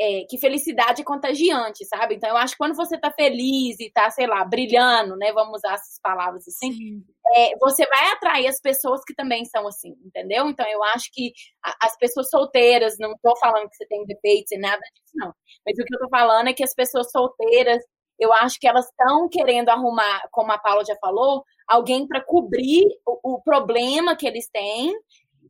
é, que felicidade é contagiante, sabe? Então, eu acho que quando você tá feliz e tá, sei lá, brilhando, né? Vamos usar essas palavras assim, é, você vai atrair as pessoas que também são assim, entendeu? Então, eu acho que a, as pessoas solteiras, não tô falando que você tem defeitos e nada disso, não. Mas o que eu tô falando é que as pessoas solteiras, eu acho que elas estão querendo arrumar, como a Paula já falou, alguém para cobrir o, o problema que eles têm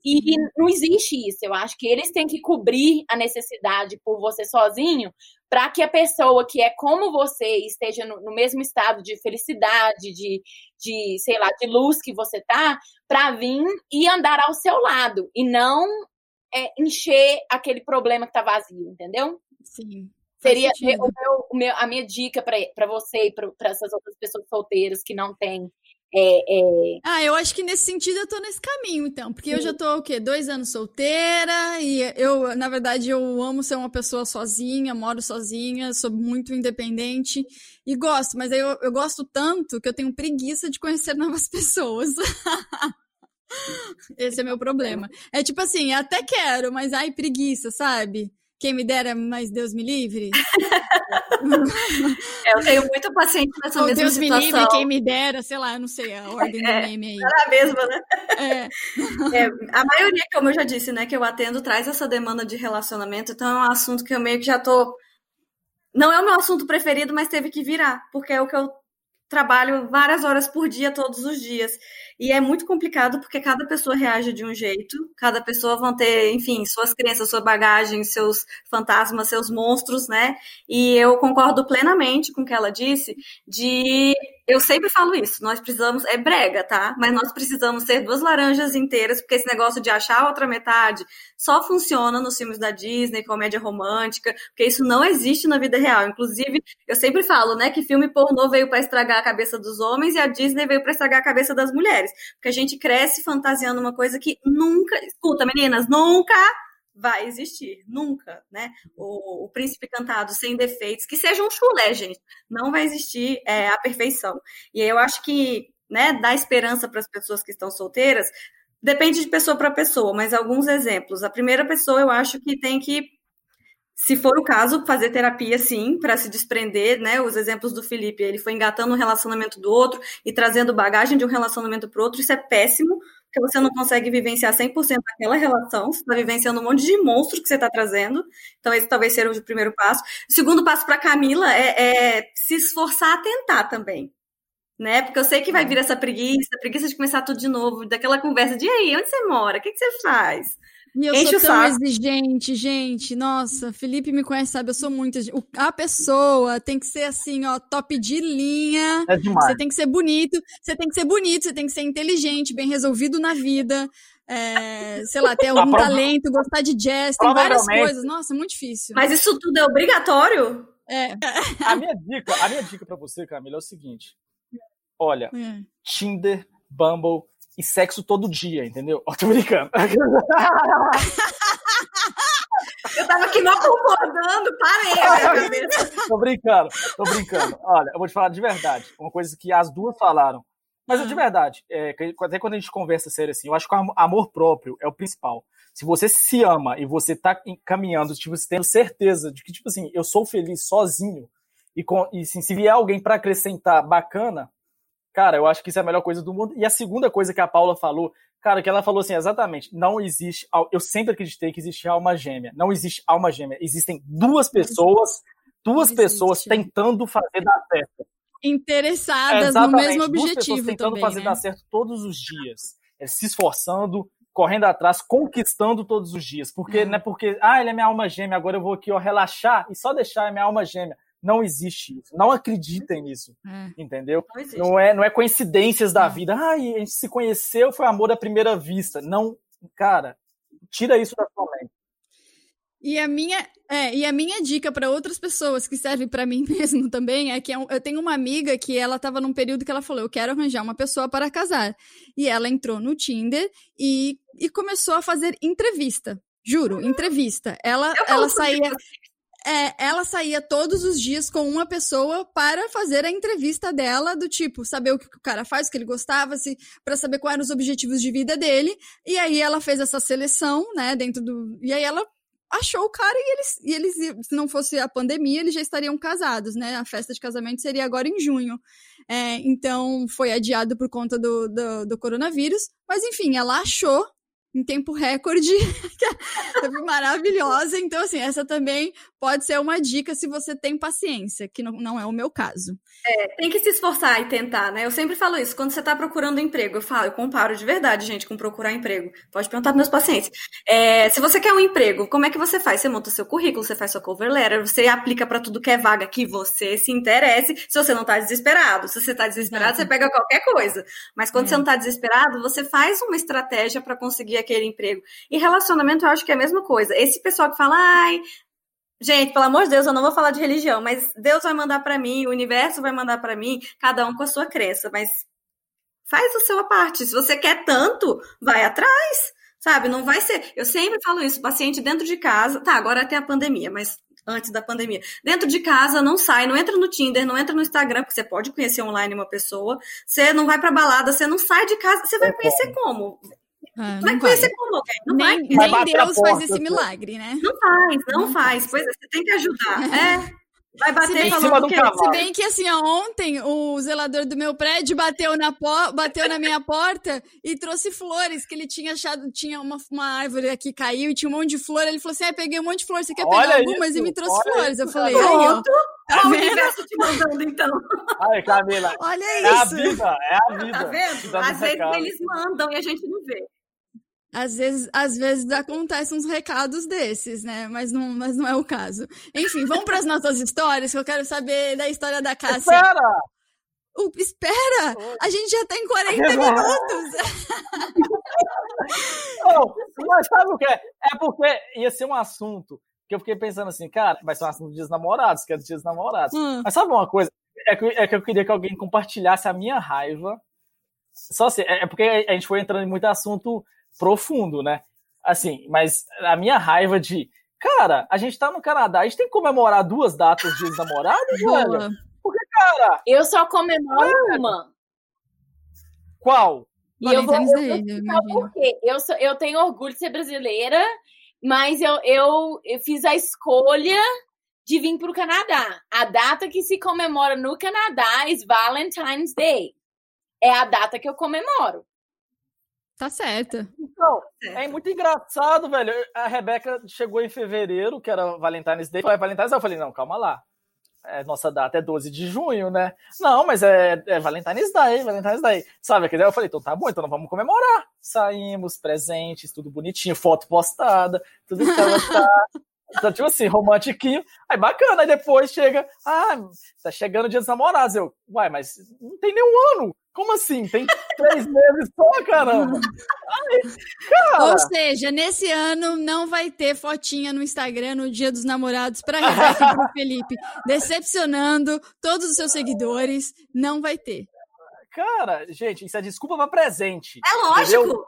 e não existe isso. Eu acho que eles têm que cobrir a necessidade por você sozinho, para que a pessoa que é como você esteja no, no, mesmo estado de felicidade, de, de, sei lá, de luz que você tá, para vir e andar ao seu lado e não é, encher aquele problema que tá vazio, entendeu? Sim. Seria o meu, o meu, a minha dica para você e para essas outras pessoas solteiras que não têm é, é... Ah, eu acho que nesse sentido eu tô nesse caminho, então. Porque Sim. eu já tô, o quê? Dois anos solteira e eu, na verdade, eu amo ser uma pessoa sozinha, moro sozinha, sou muito independente e gosto, mas eu, eu gosto tanto que eu tenho preguiça de conhecer novas pessoas. Esse é meu problema. É tipo assim, até quero, mas ai, preguiça, sabe? Quem me dera, mas Deus me livre. eu tenho muito paciente nessa Ou mesma Deus situação. me livre, quem me dera, sei lá, não sei a ordem é, do meme aí. Era a mesma, né? É. é. a maioria, como eu já disse, né, que eu atendo, traz essa demanda de relacionamento, então é um assunto que eu meio que já tô... Não é o meu assunto preferido, mas teve que virar, porque é o que eu trabalho várias horas por dia, todos os dias. E é muito complicado porque cada pessoa reage de um jeito, cada pessoa vão ter, enfim, suas crenças, sua bagagem, seus fantasmas, seus monstros, né? E eu concordo plenamente com o que ela disse de eu sempre falo isso, nós precisamos, é brega, tá? Mas nós precisamos ser duas laranjas inteiras, porque esse negócio de achar a outra metade só funciona nos filmes da Disney, comédia romântica, porque isso não existe na vida real. Inclusive, eu sempre falo, né, que filme pornô veio para estragar a cabeça dos homens e a Disney veio para estragar a cabeça das mulheres. Porque a gente cresce fantasiando uma coisa que nunca, escuta, meninas, nunca vai existir, nunca, né? O, o, príncipe cantado sem defeitos, que seja um chulé, gente, não vai existir é, a perfeição. E eu acho que, né, dar esperança para as pessoas que estão solteiras depende de pessoa para pessoa, mas alguns exemplos. A primeira pessoa, eu acho que tem que se for o caso, fazer terapia sim, para se desprender, né? Os exemplos do Felipe, ele foi engatando um relacionamento do outro e trazendo bagagem de um relacionamento para outro, isso é péssimo, porque você não consegue vivenciar 100% daquela relação, você está vivenciando um monte de monstro que você está trazendo, então esse talvez seja o primeiro passo. O segundo passo para Camila é, é se esforçar a tentar também, né? Porque eu sei que vai vir essa preguiça, preguiça de começar tudo de novo, daquela conversa de aí, onde você mora? O que, que você faz? E eu Enche sou tão exigente, gente. Nossa, Felipe me conhece, sabe? Eu sou muito. A pessoa tem que ser assim, ó, top de linha. É demais. Você tem que ser bonito, você tem que ser bonito, você tem que ser inteligente, bem resolvido na vida. É, sei lá, ter algum talento, gostar de jazz, tem várias coisas. Nossa, é muito difícil. Mas isso tudo é obrigatório? É. A minha dica, a minha dica para você, Camila, é o seguinte. Olha, é. Tinder, Bumble, e sexo todo dia, entendeu? Ó, tô brincando. Eu tava aqui não concordando, parei. tô brincando, tô brincando. Olha, eu vou te falar de verdade. Uma coisa que as duas falaram. Mas é de verdade. É, até quando a gente conversa sério assim, eu acho que o amor próprio é o principal. Se você se ama e você tá caminhando, tipo, você tem certeza de que, tipo assim, eu sou feliz sozinho, e, com, e assim, se vier alguém para acrescentar bacana, Cara, eu acho que isso é a melhor coisa do mundo. E a segunda coisa que a Paula falou, cara, que ela falou assim, exatamente, não existe, eu sempre acreditei que existia alma gêmea. Não existe alma gêmea. Existem duas pessoas, duas pessoas tentando fazer dar certo. Interessadas no mesmo objetivo duas pessoas tentando também, fazer né? dar certo todos os dias. É, se esforçando, correndo atrás, conquistando todos os dias. Porque não é porque, ah, ele é minha alma gêmea, agora eu vou aqui ó, relaxar e só deixar a minha alma gêmea. Não existe isso. Não acreditem nisso. É. Entendeu? Não. Não é, não é coincidências da vida. Ah, a gente se conheceu, foi amor à primeira vista. Não, cara, tira isso da sua mente. E a minha, é, e a minha dica para outras pessoas que serve para mim mesmo também é que é eu tenho uma amiga que ela tava num período que ela falou: "Eu quero arranjar uma pessoa para casar". E ela entrou no Tinder e, e começou a fazer entrevista. Juro, entrevista. Ela Eu ela saía. É, ela saía todos os dias com uma pessoa para fazer a entrevista dela, do tipo, saber o que o cara faz, o que ele gostava, se, para saber quais eram os objetivos de vida dele. E aí ela fez essa seleção, né, dentro do. E aí ela achou o cara e eles, e eles, se não fosse a pandemia, eles já estariam casados, né? A festa de casamento seria agora em junho. É, então foi adiado por conta do, do, do coronavírus. Mas enfim, ela achou em tempo recorde, que é maravilhosa. Então, assim, essa também pode ser uma dica se você tem paciência, que não, não é o meu caso. Tem que se esforçar e tentar, né? Eu sempre falo isso. Quando você tá procurando emprego, eu falo, eu comparo de verdade, gente, com procurar emprego. Pode perguntar pros meus pacientes. É, se você quer um emprego, como é que você faz? Você monta seu currículo, você faz sua cover letter, você aplica pra tudo que é vaga que você se interesse, se você não tá desesperado. Se você tá desesperado, Exato. você pega qualquer coisa. Mas quando É. você não tá desesperado, você faz uma estratégia pra conseguir aquele emprego. E relacionamento, eu acho que é a mesma coisa. Esse pessoal que fala, ai, Gente, pelo amor de Deus, eu não vou falar de religião, mas Deus vai mandar pra mim, o universo vai mandar pra mim, cada um com a sua crença, mas faz a sua parte. Se você quer tanto, vai atrás, sabe? Não vai ser. Eu sempre falo isso, paciente dentro de casa, tá, agora tem a pandemia, mas antes da pandemia. Dentro de casa, não sai, não entra no Tinder, não entra no Instagram, porque você pode conhecer online uma pessoa. Você não vai pra balada, você não sai de casa, você vai conhecer como? Ah, Vai não conhecer como alguém? Não vai. Nem, Vai nem a Deus faz porta, esse assim. milagre, né? Não faz, não, Não faz. Pois é, você tem que ajudar. É. Vai bater bem- Em cima do que cavalo. Se bem que assim, ontem o zelador do meu prédio bateu na, po- bateu na minha porta e trouxe flores, que ele tinha achado, tinha uma, uma árvore aqui caiu e tinha um monte de flor. Ele falou assim: ah, peguei um monte de flor, você quer pegar Olha algumas? isso, e me trouxe flores. Eu isso, falei, cara. aí, ó, Pronto. tá o vendo? universo te mandando, então. Ai, Camila, Olha é a isso. vida, é a vida. Tá vendo? Às vezes eles mandam e a gente não vê. Às vezes, às vezes acontecem uns recados desses, né? Mas não, mas não é o caso. Enfim, vamos para as nossas histórias, que eu quero saber da história da Cássia. Espera! Uh, espera! A gente já tem 40 Agora. minutos! Não, mas sabe o que é? É porque ia ser um assunto que eu fiquei pensando assim, cara, vai ser um assunto dos namorados, que é dos dias dos namorados. Hum. Mas sabe uma coisa? É que, é que eu queria que alguém compartilhasse a minha raiva. Só assim, é porque a gente foi entrando em muito assunto profundo, né? Assim, mas a minha raiva de. Cara, a gente tá no Canadá, a gente tem que comemorar duas datas de namorados, velho? Boa. Cara, Eu só comemoro uma. qual? E eu vou, eu vou Day, eu quê. Eu, sou, eu tenho orgulho de ser brasileira, mas eu, eu, eu fiz a escolha de vir para o Canadá. A data que se comemora no Canadá é Valentine's Day. É a data que eu comemoro. Tá certa. Então, é muito engraçado, velho. A Rebeca chegou em fevereiro, que era Valentine's Day. Falei, Valentine's Day. Eu falei, não, calma lá. É, nossa data é 12 de junho, né? Não, mas é, é Valentine's Day, Valentine's Day. Sabe? Que daí eu falei, então tá bom, então não vamos comemorar. Saímos, presentes, tudo bonitinho, foto postada, tudo que ela tá. Então, tipo assim, romantiquinho. Aí bacana, aí depois chega, ah, tá chegando o dia dos namorados. Eu, uai, mas não tem nenhum ano. Como assim? Tem três meses só, caramba. Aí, cara. Ou seja, nesse ano não vai ter fotinha no Instagram no Dia dos Namorados pra Rebeca e pro Felipe. Decepcionando todos os seus seguidores. Não vai ter. Cara, gente, isso é desculpa pra presente. É lógico. Entendeu?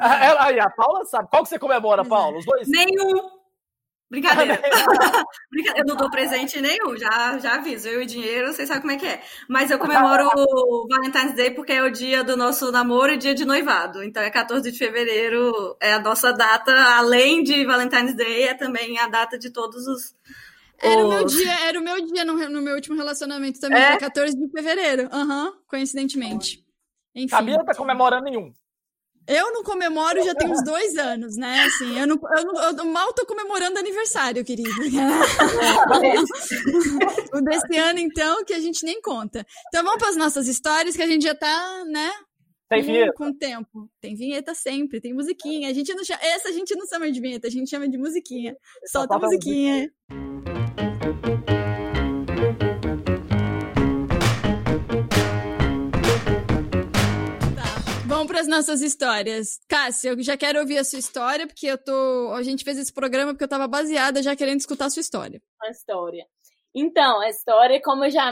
Ela- Aí, a Paula sabe. Qual que você comemora, é. Paula? Os dois? Nenhum. Brincadeira. Brincadeira. Eu não dou presente nenhum, já, já aviso. Eu e dinheiro, vocês sabem como é que é. Mas eu comemoro o Valentine's Day porque é o dia do nosso namoro e dia de noivado. Então é 14 de fevereiro, é a nossa data. Além de Valentine's Day, é também a data de todos os. Era o meu dia, era o meu dia no, no meu último relacionamento também, É? era 14 de fevereiro. Aham, coincidentemente. Enfim. Camila tá comemorando nenhum. Eu não comemoro já tem uns dois anos, né? Assim, eu, não, eu, não- eu mal tô comemorando aniversário, querido. o desse ano, então, que a gente nem conta. Então vamos para as nossas histórias, que a gente já tá, né? Tem vinheta? Com tempo. Tem vinheta sempre, tem musiquinha. A gente não chama, essa a gente não chama de vinheta, a gente chama de musiquinha. Solta a toca a musiquinha. Para as nossas histórias. Cássia, eu já quero ouvir a sua história, porque eu tô. A gente fez esse programa porque eu tava baseada já querendo escutar a sua história. A história. Então, a história, como eu já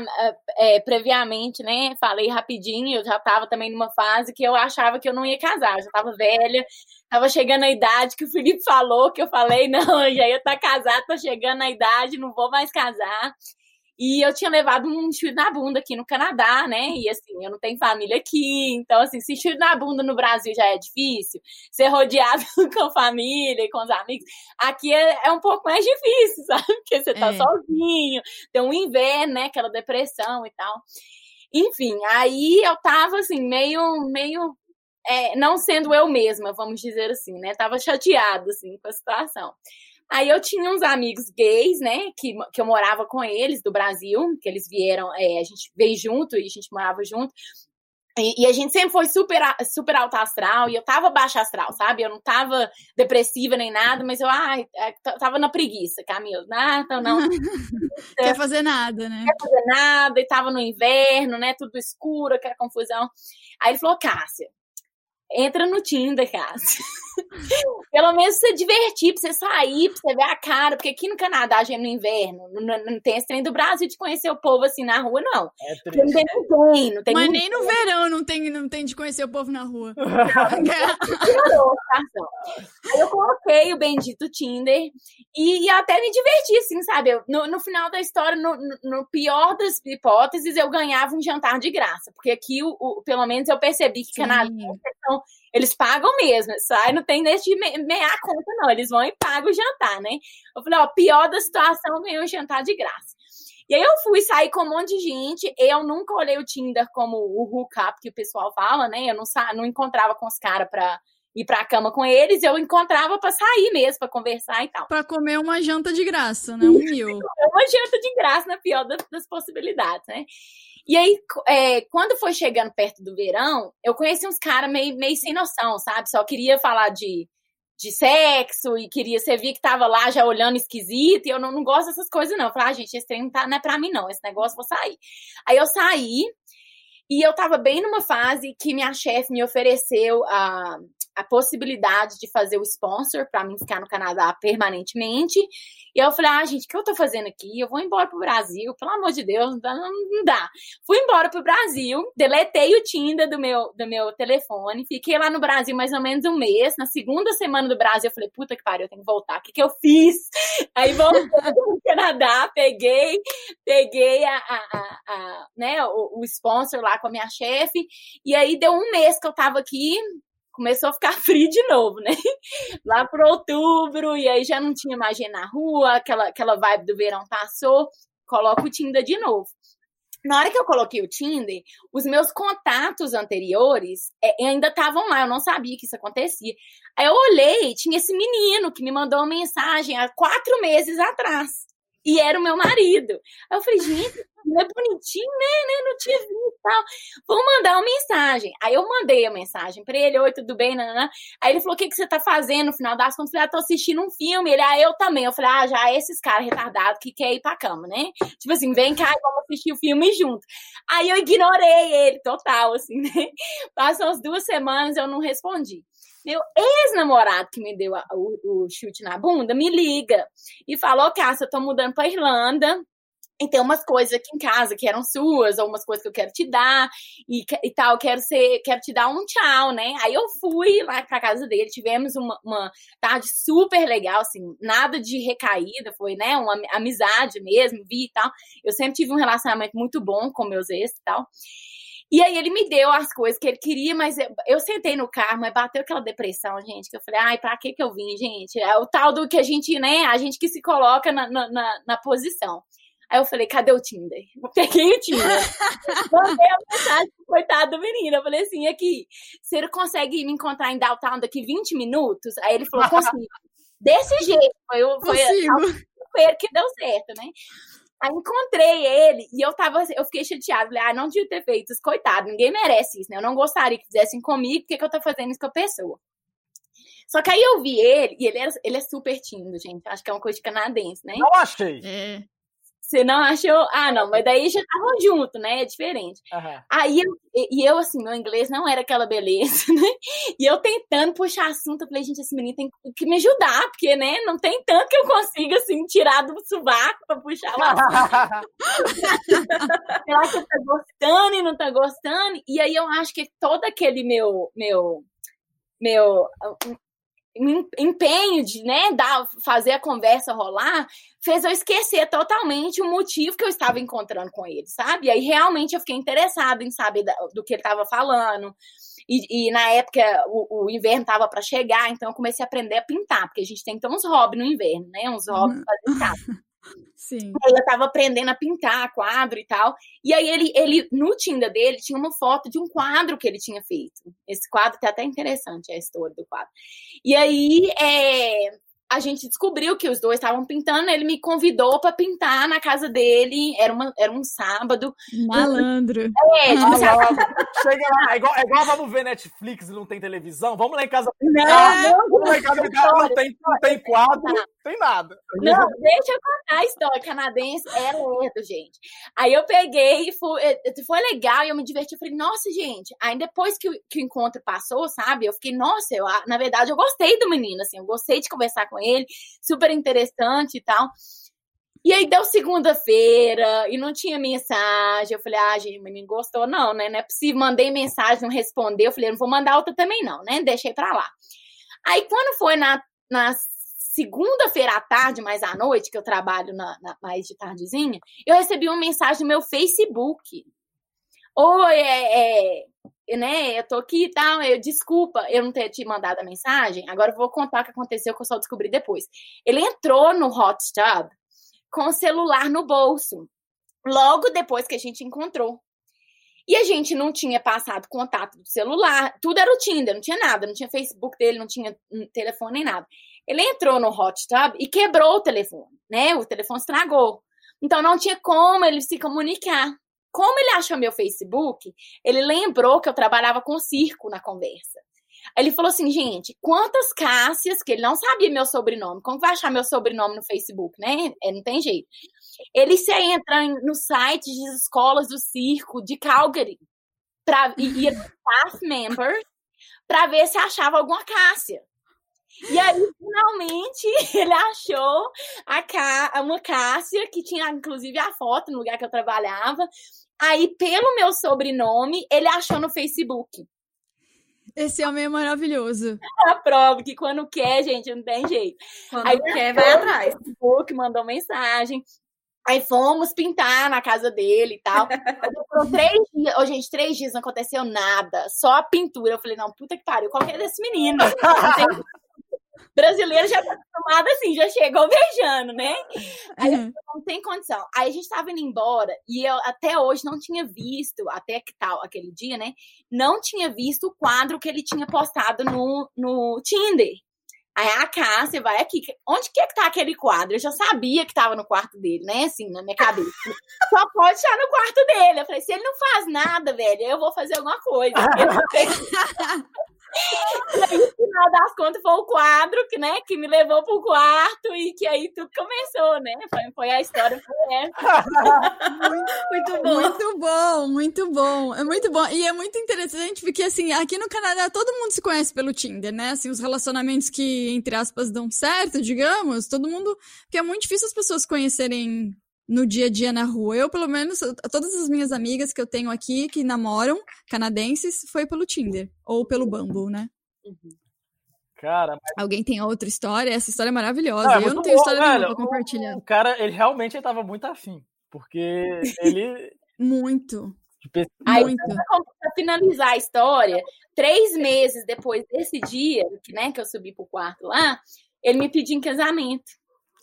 é, previamente, né, falei rapidinho, eu já estava também numa fase que eu achava que eu não ia casar, eu já estava velha, estava chegando a idade que o Felipe falou, que eu falei, não, eu já ia estar tá casada, tô chegando a idade, não vou mais casar. E eu tinha levado um chute na bunda aqui no Canadá, né? E assim, eu não tenho família aqui. Então, assim, se chute na bunda no Brasil já é difícil, ser rodeado com a família e com os amigos, aqui é, é um pouco mais difícil, sabe? Porque você tá é. sozinho, tem um inverno, né? Aquela depressão e tal. Enfim, aí eu tava assim, meio, meio é, não sendo eu mesma, vamos dizer assim, né? Tava chateada, assim, com a situação. Aí eu tinha uns amigos gays, né, que, que eu morava com eles do Brasil, que eles vieram, é, a gente veio junto e a gente morava junto. E, e, a gente sempre foi super, super alto astral, e eu tava baixa astral, sabe? Eu não tava depressiva nem nada, mas eu ai, é, tava na preguiça, Camila. Ah, então não. Quer fazer nada, né? Quer fazer nada, e tava no inverno, né? Tudo escuro, aquela confusão. Aí ele falou, Cássia, entra no Tinder, Cássia. Pelo menos você divertir, pra você sair, pra você ver a cara, porque aqui no Canadá, gente, no inverno, não, não, tem esse trem do Brasil de conhecer o povo assim na rua, não. É não tem ninguém, não tem Mas ninguém. nem no verão não tem, não tem de conhecer o povo na rua. Aí eu coloquei o bendito Tinder e, e até me diverti, assim, sabe? Eu, no, no final da história, no, no, pior das hipóteses, eu ganhava um jantar de graça, porque aqui, o, o pelo menos, eu percebi que Canadá eles pagam mesmo, sai, não tem nesse de meia conta, não. Eles vão e pagam o jantar, né? Eu falei, ó, pior da situação, ganhou um jantar de graça. E aí eu fui sair com um monte de gente. Eu nunca olhei o Tinder como o hookup que o pessoal fala, né? Eu não, não encontrava com os caras pra ir pra cama com eles, eu encontrava para sair mesmo, para conversar e tal. Para comer uma janta de graça, né? Um mil. uma janta de graça, na pior das, das possibilidades, né? E aí, é, quando foi chegando perto do verão, eu conheci uns caras meio, meio sem noção, sabe? Só queria falar de, de sexo e queria, você via que tava lá já olhando esquisito, e eu não, não gosto dessas coisas, não. Eu falei, ah, gente, esse trem não, tá, não é pra mim, não. Esse negócio vou sair. Aí eu saí, e eu tava bem numa fase que minha chefe me ofereceu a, a possibilidade de fazer o sponsor para mim ficar no Canadá permanentemente. E eu falei, ah, gente, o que eu tô fazendo aqui? Eu vou embora pro Brasil, pelo amor de Deus, não dá. Não dá. Fui embora pro Brasil, deletei o Tinder do meu, do meu telefone, fiquei lá no Brasil mais ou menos um mês. Na segunda semana do Brasil, eu falei, puta que pariu, eu tenho que voltar. O que, que eu fiz? Aí voltei pro Canadá, peguei, peguei a, a, a, a né, o, o sponsor lá com a minha chefe, e aí deu um mês que eu tava aqui, começou a ficar frio de novo, né? Lá por outubro, e aí já não tinha mais gente na rua, aquela, aquela vibe do verão passou, coloca o Tinder de novo. Na hora que eu coloquei o Tinder, os meus contatos anteriores é, ainda estavam lá, eu não sabia que isso acontecia. Aí eu olhei, tinha esse menino que me mandou uma mensagem há quatro meses atrás. E era o meu marido. Aí eu falei, gente, não é bonitinho, né? né? Não tinha visto e tal. Vou mandar uma mensagem. Aí eu mandei a mensagem pra ele, oi, tudo bem? Nanana. Aí ele falou, o que, que você tá fazendo no final das contas? Eu falei, ah, tô assistindo um filme. Ele, ah, eu também. Eu falei, ah, já esses caras retardados que quer ir pra cama, né? Tipo assim, vem cá e vamos assistir o filme junto. Aí eu ignorei ele, total, assim, né? Passou umas duas semanas, eu não respondi. Meu ex-namorado que me deu a, o, o, chute na bunda me liga e falou: Cássia, eu tô mudando pra Irlanda. E tem umas coisas aqui em casa que eram suas, ou umas coisas que eu quero te dar, e, e tal, quero ser, quero te dar um tchau, né? Aí eu fui lá pra casa dele, tivemos uma, uma tarde super legal, assim, nada de recaída, foi, né, uma amizade mesmo, vi e tal. Eu sempre tive um relacionamento muito bom com meus ex e tal. E aí ele me deu as coisas que ele queria, mas eu, eu sentei no carro, mas bateu aquela depressão, gente, que eu falei, ai, pra que que eu vim, gente? É o tal do que a gente, né, a gente que se coloca na, na, na, posição. Aí eu falei, cadê o Tinder? Peguei o Tinder. Mandei a mensagem pro coitado do menino. Eu falei assim, aqui, você consegue me encontrar em downtown daqui 20 minutos? Aí ele falou, consigo. Desse jeito. Foi, foi, foi que deu certo, né? Aí encontrei ele e eu tava, eu fiquei chateada. Falei, ah, não devia ter feito isso, coitado, ninguém merece isso, né? Eu não gostaria que fizessem comigo, por que, que eu tô fazendo isso com a pessoa? Só que aí eu vi ele, e ele, era, ele é super tímido, gente. Acho que é uma coisa de canadense, né? Não achei. É. Você não achou? Ah, não, mas daí já estavam junto, né? É diferente. Aham. Aí eu, e eu, assim, meu inglês não era aquela beleza, né? E eu tentando puxar assunto, eu falei, gente, esse menino tem que me ajudar, porque, né, não tem tanto que eu consiga, assim, tirar do sovaco pra puxar o assunto. Será que tá gostando e não tá gostando? E aí eu acho que todo aquele meu, meu, meu empenho de, né, dar, fazer a conversa rolar, fez eu esquecer totalmente o motivo que eu estava encontrando com ele, sabe? E aí realmente eu fiquei interessada em saber do que ele estava falando. E, e na época o, o inverno estava para chegar, então eu comecei a aprender a pintar, porque a gente tem ter uns hobbies no inverno, né? Uns hobbies fazer em casa. Sim. Aí eu tava aprendendo a pintar quadro e tal. E aí ele, ele, no Tinder dele, tinha uma foto de um quadro que ele tinha feito. Esse quadro tá até interessante, a história do quadro. E aí é, a gente descobriu que os dois estavam pintando, ele me convidou pra pintar na casa dele. Era, uma, era um sábado. Malandro. É, tipo, Ah, Chega lá, é igual, é igual vamos ver Netflix e não tem televisão. Vamos lá em casa. Não, Vamos lá em casa não tem, não tem quadro, não tem nada. Não, deixa eu contar a história canadense. É lerdo, gente. Aí eu peguei e fui, eh, foi legal e eu me diverti. Eu falei, nossa, gente. Aí depois que o, que o encontro passou, sabe? Eu fiquei, nossa, eu, na verdade eu gostei do menino, assim. Eu gostei de conversar com ele, super interessante e tal. E aí deu segunda-feira e não tinha mensagem. Eu falei, ah, gente, menino gostou, não, né? Não é possível. Mandei mensagem, não respondeu. Eu falei, não vou mandar outra também, não, né? Deixei pra lá. Aí quando foi na, na segunda-feira à tarde, mais à noite, que eu trabalho na, na- mais de tardezinha, eu recebi uma mensagem no meu Facebook. Oi, é, é, né, eu tô aqui e tal, eu, desculpa eu não ter te mandado a mensagem, agora eu vou contar o que aconteceu, que eu só descobri depois. Ele entrou no hot tub com o celular no bolso, logo depois que a gente encontrou. E a gente não tinha passado contato do celular, tudo era o Tinder, não tinha nada, não tinha Facebook dele, não tinha hum, telefone nem nada. Ele entrou no hot tub e quebrou o telefone, né? O telefone estragou. Então não tinha como ele se comunicar. Como ele achou meu Facebook, ele lembrou que eu trabalhava com circo na conversa. Ele falou assim, gente, quantas Cássias, que ele não sabia meu sobrenome, como vai achar meu sobrenome no Facebook, né? É, não tem jeito. Ele se entra no site de escolas do circo de Calgary pra, e ia no staff member para ver se achava alguma Cássia. E aí, finalmente, ele achou a Cá, uma Cássia, que tinha inclusive a foto no lugar que eu trabalhava. Aí, pelo meu sobrenome, ele achou no Facebook. Esse homem é maravilhoso. A prova que quando quer, gente, não tem jeito. Quando Aí quer, vai atrás. Facebook, mandou mensagem. Aí fomos pintar na casa dele e tal. Foram três dias. Ô, gente, três dias não aconteceu nada. Só a pintura. Eu falei, não, puta que pariu. Qual que é desse menino? Não tem- Brasileiro já tá acostumado assim, já chegou beijando, né? Aí eu Uhum. não tem condição. Aí a gente tava indo embora e eu até hoje não tinha visto, até que tal, aquele dia, né? Não tinha visto o quadro que ele tinha postado no, no Tinder. Aí a Cássia vai aqui. Onde que é que tá aquele quadro? Eu já sabia que tava no quarto dele, né? Assim, na minha cabeça. Só pode estar no quarto dele. Eu falei, se ele não faz nada, velho, eu vou fazer alguma coisa. E aí, no final das contas, foi o quadro que, né, que me levou pro quarto e que aí tudo começou, né? Foi, foi a história. Foi essa. Muito bom. Muito bom, muito bom. É muito bom. E é muito interessante porque, assim, aqui no Canadá todo mundo se conhece pelo Tinder, né? Assim, os relacionamentos que, entre aspas, dão certo, digamos, todo mundo. Porque é muito difícil as pessoas conhecerem no dia a dia na rua. Eu, pelo menos, todas as minhas amigas que eu tenho aqui que namoram, canadenses, foi pelo Tinder. Ou pelo Bumble, né? Cara, Alguém tem outra história? Essa história é maravilhosa. Não, é eu não tenho bom, história velho. nenhuma pra compartilhar. O cara, ele realmente tava muito afim. Porque ele. Muito. Aí, muito. pra finalizar a história, três meses depois desse dia, que, né, que eu subi pro quarto lá, ele me pediu em casamento.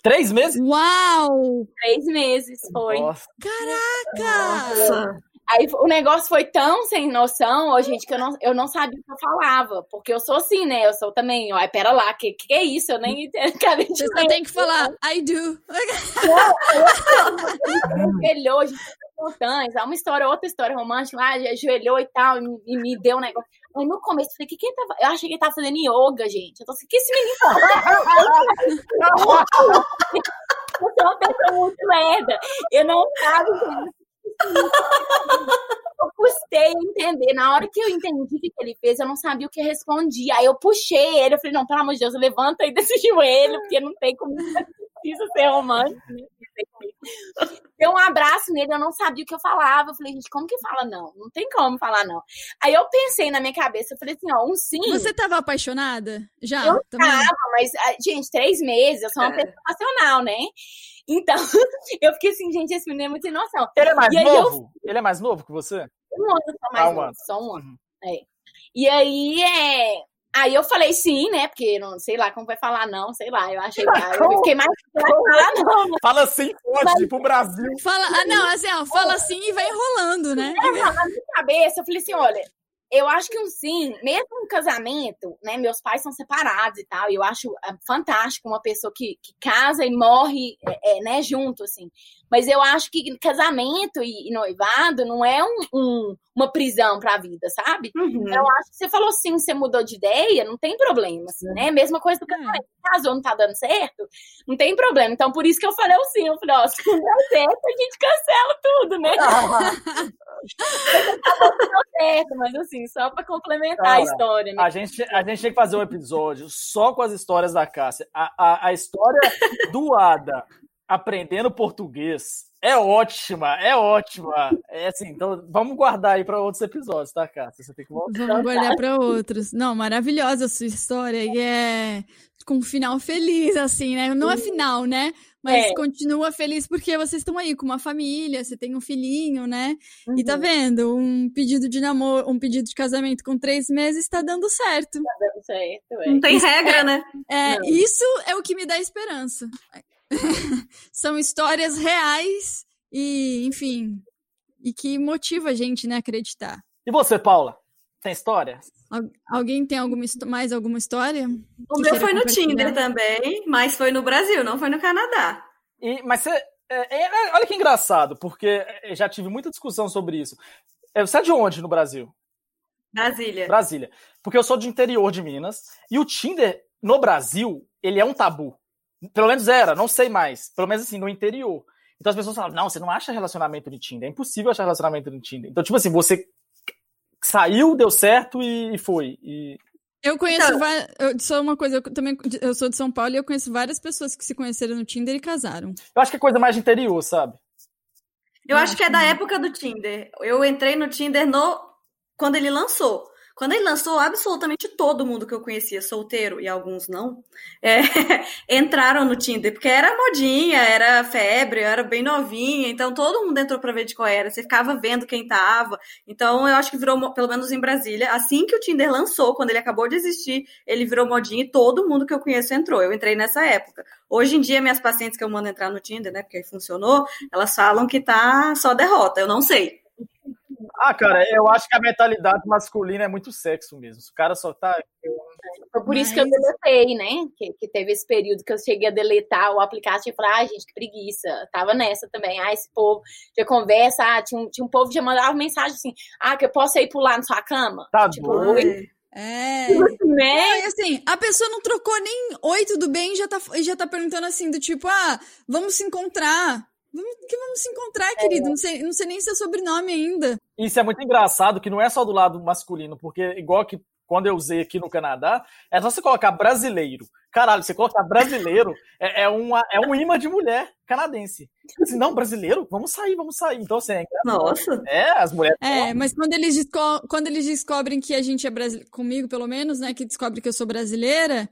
Três meses? Uau! Três meses foi. Nossa. Caraca! Nossa. Aí o negócio foi tão sem noção, ó, gente, que eu não, eu não sabia o que eu falava. Porque eu sou assim, né? Eu sou também, ó, pera lá, que, que é isso? Eu nem acabei de Você só tem que falar, I do. ajoelhou, a gente foi montanhas, há uma história, outra história romântica lá, ajoelhou e tal, e, e me deu um negócio. Aí no começo eu falei, que que ele tava. Eu achei que ele tava fazendo yoga, gente. Eu tô assim, que esse menino tá Eu sou uma pessoa muito lerda. Eu não sabia eu custei entender. Na hora que eu entendi o que ele fez, eu não sabia o que respondia. Aí eu puxei ele, eu falei, não, pelo amor de Deus, levanta aí desse joelho, porque não tem como isso ser romântico. Né? Deu um abraço nele, eu não sabia o que eu falava. Eu falei, gente, como que fala não? Não tem como falar não. Aí eu pensei na minha cabeça, eu falei assim, ó, um sim. Você tava apaixonada? Já? Eu também? tava, mas, gente, três meses, eu sou uma é. pessoa nacional, né? Então, eu fiquei assim, gente, esse menino é muito sem noção. Ele é mais novo? Eu... Ele é mais novo que você? Um ano só mais ah, um novo, ano. só um ano. Uhum. É. E aí, é... Aí eu falei sim, né? Porque não sei lá como vai falar não, sei lá. Eu achei eu fiquei mais falar não. Né? Fala sim, pode, Mas... pro Brasil. Fala, ah, não, assim, ó, fala sim e vai enrolando, né? É, na minha cabeça, eu falei assim: olha, eu acho que um sim, mesmo um casamento, né? Meus pais são separados e tal, e eu acho é, fantástico uma pessoa que, que casa e morre, é, é, né, junto, assim. Mas eu acho que casamento e, e noivado não é um, um, uma prisão para a vida, sabe? Uhum. Eu acho que você falou sim, você mudou de ideia, não tem problema, assim, né? Mesma coisa do casamento. Casou, não tá dando certo, não tem problema. Então, por isso que eu falei o sim. Eu falei, ó, se não der certo, a gente cancela tudo, né? deu certo, mas assim, só para complementar Cara, a história. Né? A, gente, a gente tem que fazer um episódio só com as histórias da Cássia. A, a, a história do Ada aprendendo português é ótima, é ótima. É assim, então vamos guardar aí para outros episódios, tá, Cássia? Você tem que voltar. Vamos guardar para outros. Não, maravilhosa a sua história e é com um final feliz, assim, né? Não é final, né? Mas é. continua feliz porque vocês estão aí com uma família, você tem um filhinho, né? Uhum. E tá uhum. vendo? Um pedido de namoro, um pedido de casamento com três meses tá dando certo. Tá dando certo, é. Não tem regra, né? É, isso é o que me dá esperança. são histórias reais e, enfim, e que motiva a gente, né, a acreditar. E você, Paula? Tem história? alguém tem alguma, mais alguma história? O meu foi no Tinder também, mas foi no Brasil, não foi no Canadá. E, mas você. É, é, olha que engraçado, porque já tive muita discussão sobre isso. É, você é de onde no Brasil? Brasília. Brasília. Porque eu sou de interior de Minas. E o Tinder, no Brasil, ele é um tabu. Pelo menos era, não sei mais. Pelo menos assim, no interior. Então as pessoas falam, não, você não acha relacionamento no Tinder. É impossível achar relacionamento no Tinder. Então, tipo assim, você saiu, deu certo e, foi. E... Eu conheço então, eu, só uma coisa, eu também eu sou de São Paulo e eu conheço várias pessoas que se conheceram no Tinder e casaram. Eu acho que é coisa mais de interior, sabe? Eu, eu acho, acho que é da época do Tinder. Eu entrei no Tinder no quando ele lançou. Quando ele lançou, absolutamente todo mundo que eu conhecia, solteiro e alguns não, é, entraram no Tinder, porque era modinha, era febre, era bem novinha, então todo mundo entrou pra ver de qual era, você ficava vendo quem tava. Então eu acho que virou, pelo menos em Brasília, assim que o Tinder lançou, quando ele acabou de existir, ele virou modinha e todo mundo que eu conheço entrou. Eu entrei nessa época. Hoje em dia, minhas pacientes que eu mando entrar no Tinder, né, porque funcionou, elas falam que tá só derrota. Eu não sei. Ah, cara, eu acho que a mentalidade masculina é muito sexo mesmo. O cara só tá. Foi por isso que eu deletei, né? Que, que, teve esse período que eu cheguei a deletar o aplicativo e falei, ai, gente, que preguiça. Tava nessa também. Ah, esse povo já conversa, ah, tinha, um, tinha um povo que já mandava mensagem assim, ah, que eu posso ir pular na sua cama? Tá tipo, oi. É. Né? E assim, a pessoa não trocou nem oi, tudo bem, já tá, já tá perguntando assim, do tipo, ah, vamos se encontrar. Vamos, que vamos se encontrar, querido. É. Não, sei, não sei nem seu sobrenome ainda. Isso é muito engraçado, que não é só do lado masculino, porque igual que quando eu usei aqui no Canadá, é só você colocar brasileiro. Caralho, você colocar brasileiro é, é, uma, é um imã de mulher canadense. Assim, não, brasileiro? Vamos sair, vamos sair. Então, assim, é Nossa. É, as mulheres. É, mas quando eles, quando eles descobrem que a gente é brasileiro, comigo pelo menos, né, que descobre que eu sou brasileira,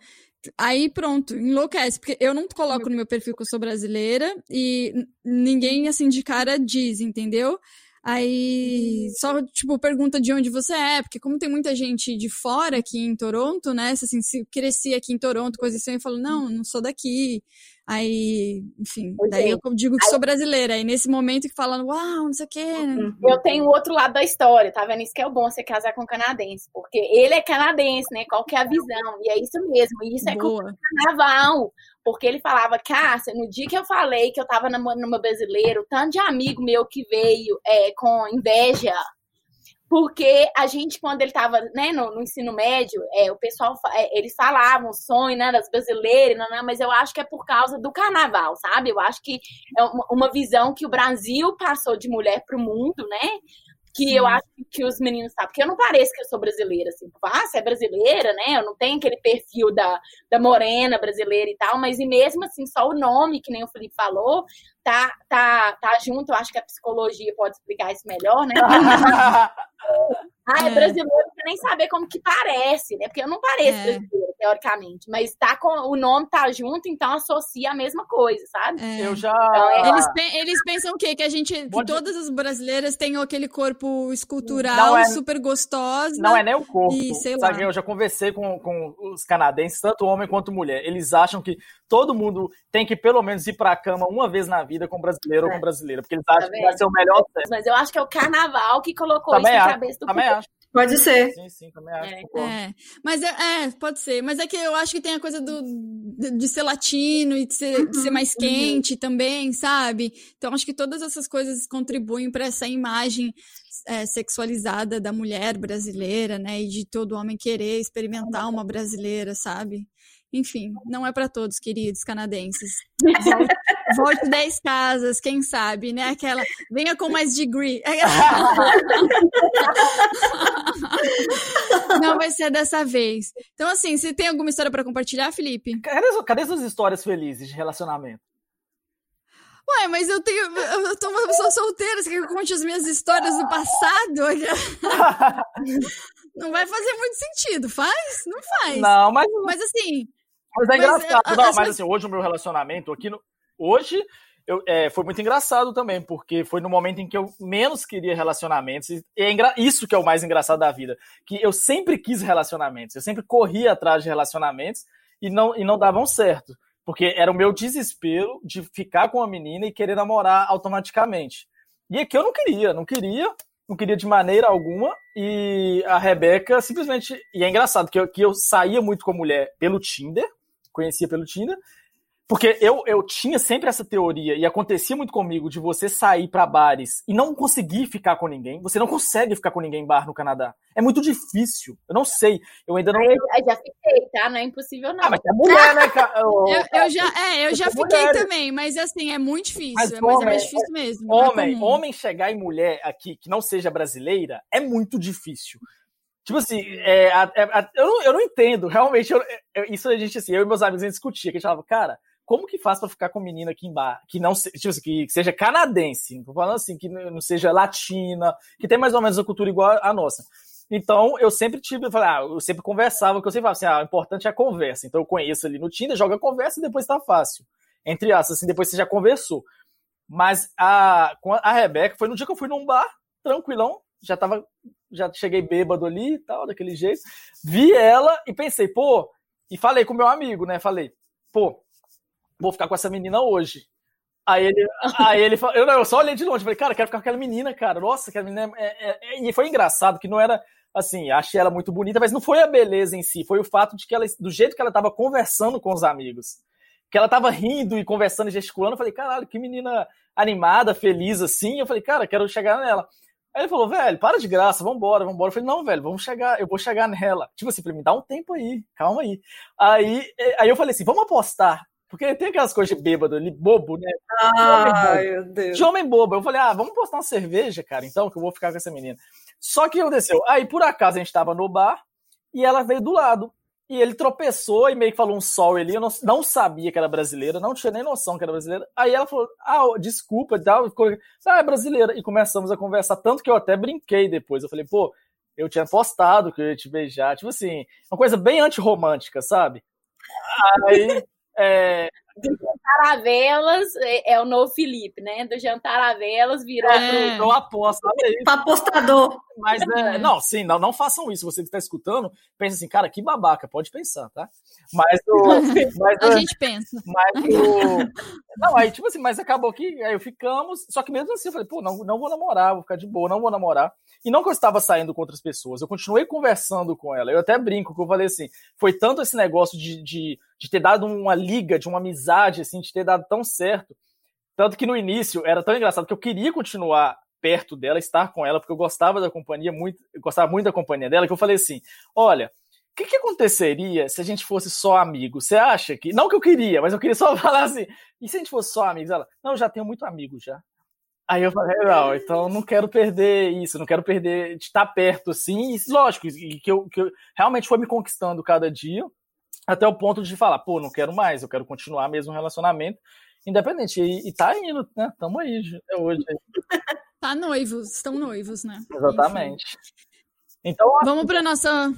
Aí pronto, enlouquece, porque eu não coloco no meu perfil que eu sou brasileira e ninguém assim de cara diz, entendeu? Aí só, tipo, pergunta de onde você é, porque como tem muita gente de fora aqui em Toronto, né? Assim, se cresci aqui em Toronto, coisa assim, eu falo, não, não sou daqui. Aí, enfim, daí eu digo que sou brasileira. Aí nesse momento que falam, uau, não sei o quê. Uhum. Eu tenho o outro lado da história, tá vendo? Isso que é o bom você casar com um canadense, porque ele é canadense, né? Qual que é a visão? E é isso mesmo, e isso é com carnaval. Porque ele falava, Cássia, no dia que eu falei que eu tava namorando uma brasileira, o tanto de amigo meu que veio é, com inveja porque a gente, quando ele estava né, no, no, ensino médio, é, o pessoal, é, eles falavam o sonho né, das brasileiras, não, não, mas eu acho que é por causa do carnaval, sabe? Eu acho que é uma, uma visão que o Brasil passou de mulher para o mundo, né? Que Sim. eu acho que os meninos sabem, porque eu não pareço que eu sou brasileira, assim, ah, você é brasileira, né? Eu não tenho aquele perfil da, da morena brasileira e tal, mas e mesmo assim, só o nome, que nem o Felipe falou, tá, tá, tá junto, eu acho que a psicologia pode explicar isso melhor, né? ah, é, é brasileiro, você nem saber como que parece, né? Porque eu não pareço é. brasileira, teoricamente, mas tá com o nome tá junto, então associa a mesma coisa, sabe? É. Eu já. Então, é... eles, eles pensam o quê? Que a gente, que todas as brasileiras têm aquele corpo escultural é, super gostosa. Não é nem o corpo. E, sei sabe? Lá. Eu já conversei com, com os canadenses, tanto homem quanto mulher. Eles acham que todo mundo tem que pelo menos ir pra cama uma vez na vida com brasileiro ou com é. brasileira, porque eles acham tá que vai ser o melhor tempo. Mas eu acho que é o carnaval que colocou também isso na cabeça do Também acho. Pode ser. Sim, sim, também acho. É, é. Mas é, é, pode ser. Mas é que eu acho que tem a coisa do, de, de ser latino e de ser, de ser mais uhum. quente também, sabe? Então acho que todas essas coisas contribuem para essa imagem é, sexualizada da mulher brasileira, né? E de todo homem querer experimentar uma brasileira, sabe? Enfim, não é para todos, queridos canadenses. Volte, volte 10 casas, quem sabe, né? Aquela, venha com mais degree. Não vai ser dessa vez. Então, assim, você tem alguma história para compartilhar, Felipe? Cadê, cadê suas histórias felizes de relacionamento? Ué, mas eu tenho. Eu tô uma pessoa solteira, você quer que eu conte as minhas histórias do passado? Não vai fazer muito sentido, faz? Não faz. Não, mas. Mas assim, mas é engraçado. Mas, não, mas assim, hoje o meu relacionamento aqui no. Hoje eu, é, foi muito engraçado também, porque foi no momento em que eu menos queria relacionamentos. E é isso que é o mais engraçado da vida. Que eu sempre quis relacionamentos, eu sempre corria atrás de relacionamentos e não, e não davam certo. Porque era o meu desespero de ficar com a menina e querer namorar automaticamente. E aqui eu não queria, não queria, não queria de maneira alguma. E a Rebeca simplesmente. E é engraçado que eu, que eu saía muito com a mulher pelo Tinder, conhecia pelo Tinder. Porque eu, eu tinha sempre essa teoria, e acontecia muito comigo, de você sair para bares e não conseguir ficar com ninguém. Você não consegue ficar com ninguém em bar no Canadá. É muito difícil. Eu não sei. Eu ainda não. Eu, eu já fiquei, tá? Não é impossível, não. Ah, mas é mulher, né, cara? Eu, eu, já, é, eu já fiquei mulher. também, mas assim, é muito difícil. Mas, é, homem, é mais difícil mesmo. Homem, é homem chegar em mulher aqui que não seja brasileira é muito difícil. Tipo assim, é, a, a, a, eu, não, eu não entendo, realmente. Eu, isso a gente, assim, eu e meus amigos a gente discutia, que a gente falava, cara, como que faz para ficar com menina aqui em bar, que não tipo assim, que seja canadense, falando assim, que não seja latina, que tem mais ou menos a cultura igual à nossa. Então, eu sempre tive, eu, ah, eu sempre conversava, porque eu sempre falava assim, ah, o importante é a conversa. Então, eu conheço ali no Tinder, joga a conversa e depois tá fácil. Entre aspas, assim, depois você já conversou. Mas a, a Rebeca foi no dia que eu fui num bar, tranquilão, já tava, já cheguei bêbado ali e tal, daquele jeito. Vi ela e pensei, pô, e falei com meu amigo, né? Falei, pô, vou ficar com essa menina hoje. Aí ele, aí ele eu, eu só olhei de longe, falei, cara, quero ficar com aquela menina, cara. Nossa, aquela menina é, é, é... E foi engraçado que não era assim, achei ela muito bonita, mas não foi a beleza em si, foi o fato de que ela, do jeito que ela estava conversando com os amigos, que ela estava rindo e conversando e gesticulando, eu falei, caralho, que menina animada, feliz assim. Eu falei, cara, quero chegar nela. Aí ele falou, velho, para de graça, vambora, vambora. Eu falei, não, velho, vamos chegar, eu vou chegar nela. Tipo assim, pra me dar um tempo aí, calma aí. Aí, aí eu falei assim, vamos apostar. Porque tem aquelas coisas de bêbado ali, bobo, né? Ai, meu Deus. De homem bobo. Eu falei, ah, vamos postar uma cerveja, cara, então, que eu vou ficar com essa menina. Só que aconteceu. Aí, por acaso, a gente tava no bar e ela veio do lado. E ele tropeçou e meio que falou um sol ali. Eu não, não sabia que era brasileira, não tinha nem noção que era brasileira. Aí ela falou, ah, desculpa e tal. Ficou, ah, é brasileira. E começamos a conversar, tanto que eu até brinquei depois. Eu falei, pô, eu tinha postado que eu ia te beijar. Tipo assim, uma coisa bem antirromântica, sabe? Aí é, jantar a velas é, é, o novo Felipe, né? Do jantar a velas virou é, pro... Eu aposto. Apostador. Mas, é, não, sim, não, não façam isso. Você que está escutando, pensa assim, cara, que babaca, pode pensar, tá? Mas o. Mas, a gente pensa. Mas o. Não, aí, tipo assim, mas acabou que aí ficamos. Só que mesmo assim, eu falei, pô, não, não vou namorar, vou ficar de boa, não vou namorar. E não que eu estava saindo com outras pessoas, eu continuei conversando com ela. Eu até brinco que eu falei assim, foi tanto esse negócio de, de, de ter dado uma liga, de uma amizade, assim, de ter dado tão certo. Tanto que no início era tão engraçado que eu queria continuar perto dela, estar com ela, porque eu gostava da companhia, muito, gostava muito da companhia dela, que eu falei assim: olha, o que, que aconteceria se a gente fosse só amigo? Você acha que. Não que eu queria, mas eu queria só falar assim. E se a gente fosse só amigos? Ela, não, eu já tenho muito amigo já. Aí eu falei, não, então não quero perder isso, não quero perder de estar perto, assim. E, lógico, que eu, que eu realmente foi me conquistando cada dia, até o ponto de falar, pô, não quero mais, eu quero continuar mesmo o relacionamento, independente. E, e tá indo, né? Tamo aí até hoje. Tá noivos, estão noivos, né? Exatamente. Enfim. Então. Vamos pra nossa.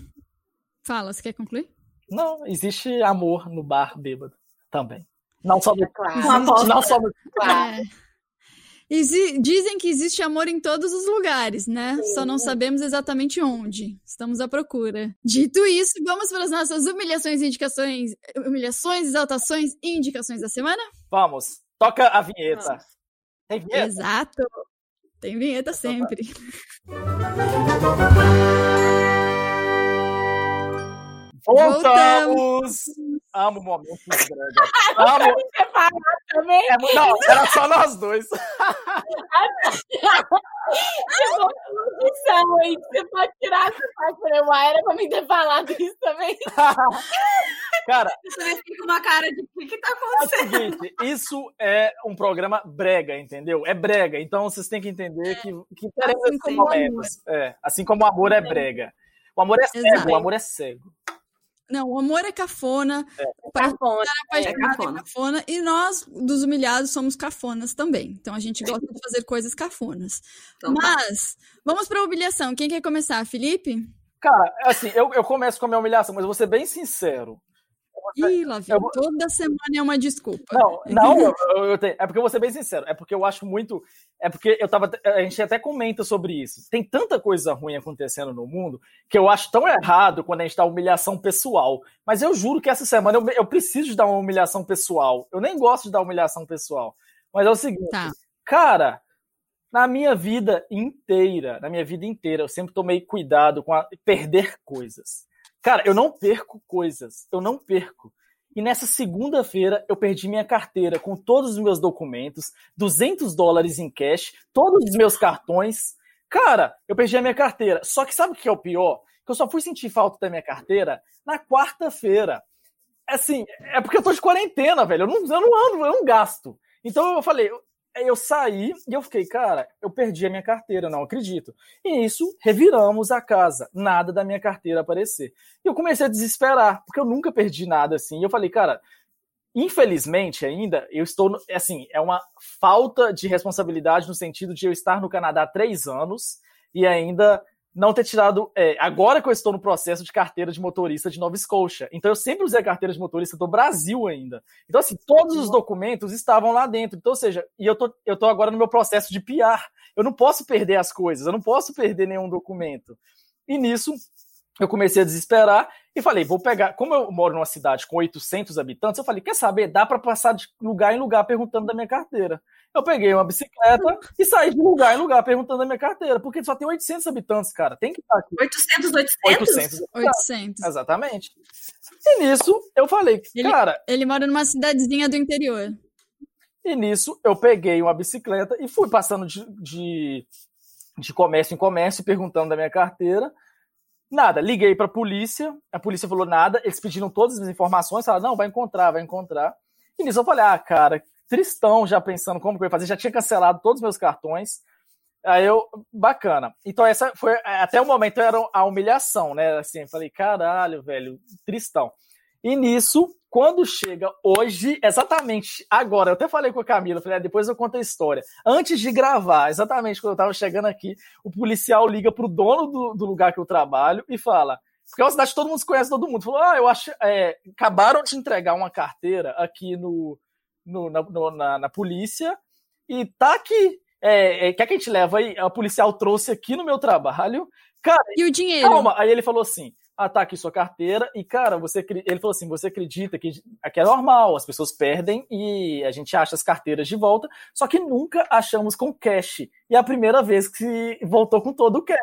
Fala, você quer concluir? Não, existe amor no bar bêbado também. Não só do. Claro. Não só do. Claro. É. Dizem que existe amor em todos os lugares, né? Sim. Só não sabemos exatamente onde. Estamos à procura. Dito isso, vamos para as nossas humilhações e indicações. Humilhações, exaltações e indicações da semana? Vamos. Toca a vinheta. Vamos. Tem vinheta? Exato. Tem vinheta sempre. Voltamos! Amo momentos grandes. Amo. também? É, não, era só nós dois. Edição aí, você pode tirar essa parte pra era pra mim ter falado isso também. Cara, você fica com uma cara de o que, que tá acontecendo? É o seguinte, isso é um programa brega, entendeu? É brega, então vocês têm que entender que, que interessa assim momentos. É, assim como o amor é brega. O amor é cego, Exato. o amor é cego. Não, o amor é cafona. É. Cafona. É, é cafona. é cafona. E nós, dos humilhados, somos cafonas também. Então a gente gosta de fazer coisas cafonas. Então, tá. Mas, tá. vamos para a humilhação. Quem quer começar? Felipe? Cara, assim, eu, eu começo com a minha humilhação, mas eu vou ser bem sincero. Ih, lá vem. Toda semana é uma desculpa. Não, não, eu, eu tenho... é porque eu vou ser bem sincero. É porque eu acho muito. É porque eu tava. A gente até comenta sobre isso. Tem tanta coisa ruim acontecendo no mundo que eu acho tão errado quando a gente dá humilhação pessoal. Mas eu juro que essa semana eu, eu preciso dar uma humilhação pessoal. Eu nem gosto de dar humilhação pessoal. Mas é o seguinte, tá. cara. Na minha vida inteira, na minha vida inteira, eu sempre tomei cuidado com a, perder coisas. Cara, eu não perco coisas. Eu não perco. E nessa segunda-feira eu perdi minha carteira com todos os meus documentos, 200 dólares em cash, todos os meus cartões. Cara, eu perdi a minha carteira. Só que sabe o que é o pior? Que eu só fui sentir falta da minha carteira na quarta-feira. Assim, é porque eu tô de quarentena, velho. Eu não, eu não ando, eu não gasto. Então eu falei, eu saí e eu fiquei, cara, eu perdi a minha carteira, não acredito. E isso, reviramos a casa, nada da minha carteira aparecer. E eu comecei a desesperar, porque eu nunca perdi nada assim. E eu falei, cara, infelizmente ainda, eu estou, assim, é uma falta de responsabilidade no sentido de eu estar no Canadá há três anos e ainda não ter tirado. É, agora que eu estou no processo de carteira de motorista de Nova Scotia. Então eu sempre usei a carteira de motorista do Brasil ainda. Então, assim, todos os documentos estavam lá dentro. Então, ou seja, e eu tô, eu tô agora no meu processo de PR. Eu não posso perder as coisas, eu não posso perder nenhum documento. E nisso, eu comecei a desesperar e falei, vou pegar. Como eu moro numa cidade com 800 habitantes, eu falei, quer saber? Dá para passar de lugar em lugar perguntando da minha carteira. Eu peguei uma bicicleta e saí de lugar em lugar perguntando da minha carteira, porque só tem 800 habitantes, cara. Tem que estar aqui. 800, 800? 800. 800. Exatamente. E nisso eu falei, ele, cara. Ele mora numa cidadezinha do interior. E nisso eu peguei uma bicicleta e fui passando de, de, de comércio em comércio perguntando da minha carteira. Nada, liguei para a polícia, a polícia falou nada, eles pediram todas as informações, falaram, não, vai encontrar, vai encontrar. E nisso eu falei, ah, cara, tristão já pensando como que eu ia fazer, já tinha cancelado todos os meus cartões. Aí eu, bacana. Então essa foi, até o momento era a humilhação, né? Assim, falei, caralho, velho, tristão. E nisso, quando chega hoje, exatamente agora, eu até falei com a Camila, falei, ah, depois eu conto a história. Antes de gravar, exatamente quando eu tava chegando aqui, o policial liga pro dono do, do lugar que eu trabalho e fala, porque é uma cidade que todo mundo conhece todo mundo. Falou, ah, eu acho, é, acabaram de entregar uma carteira aqui no, no, na, no, na, na, polícia e tá aqui. É, é, quer que a gente leva aí? A policial trouxe aqui no meu trabalho. Cara, e o dinheiro? Calma. Aí ele falou assim: ah, tá aqui sua carteira. E, cara, você ele falou assim: você acredita que aqui é normal, as pessoas perdem e a gente acha as carteiras de volta, só que nunca achamos com cash. E é a primeira vez que voltou com todo o cash.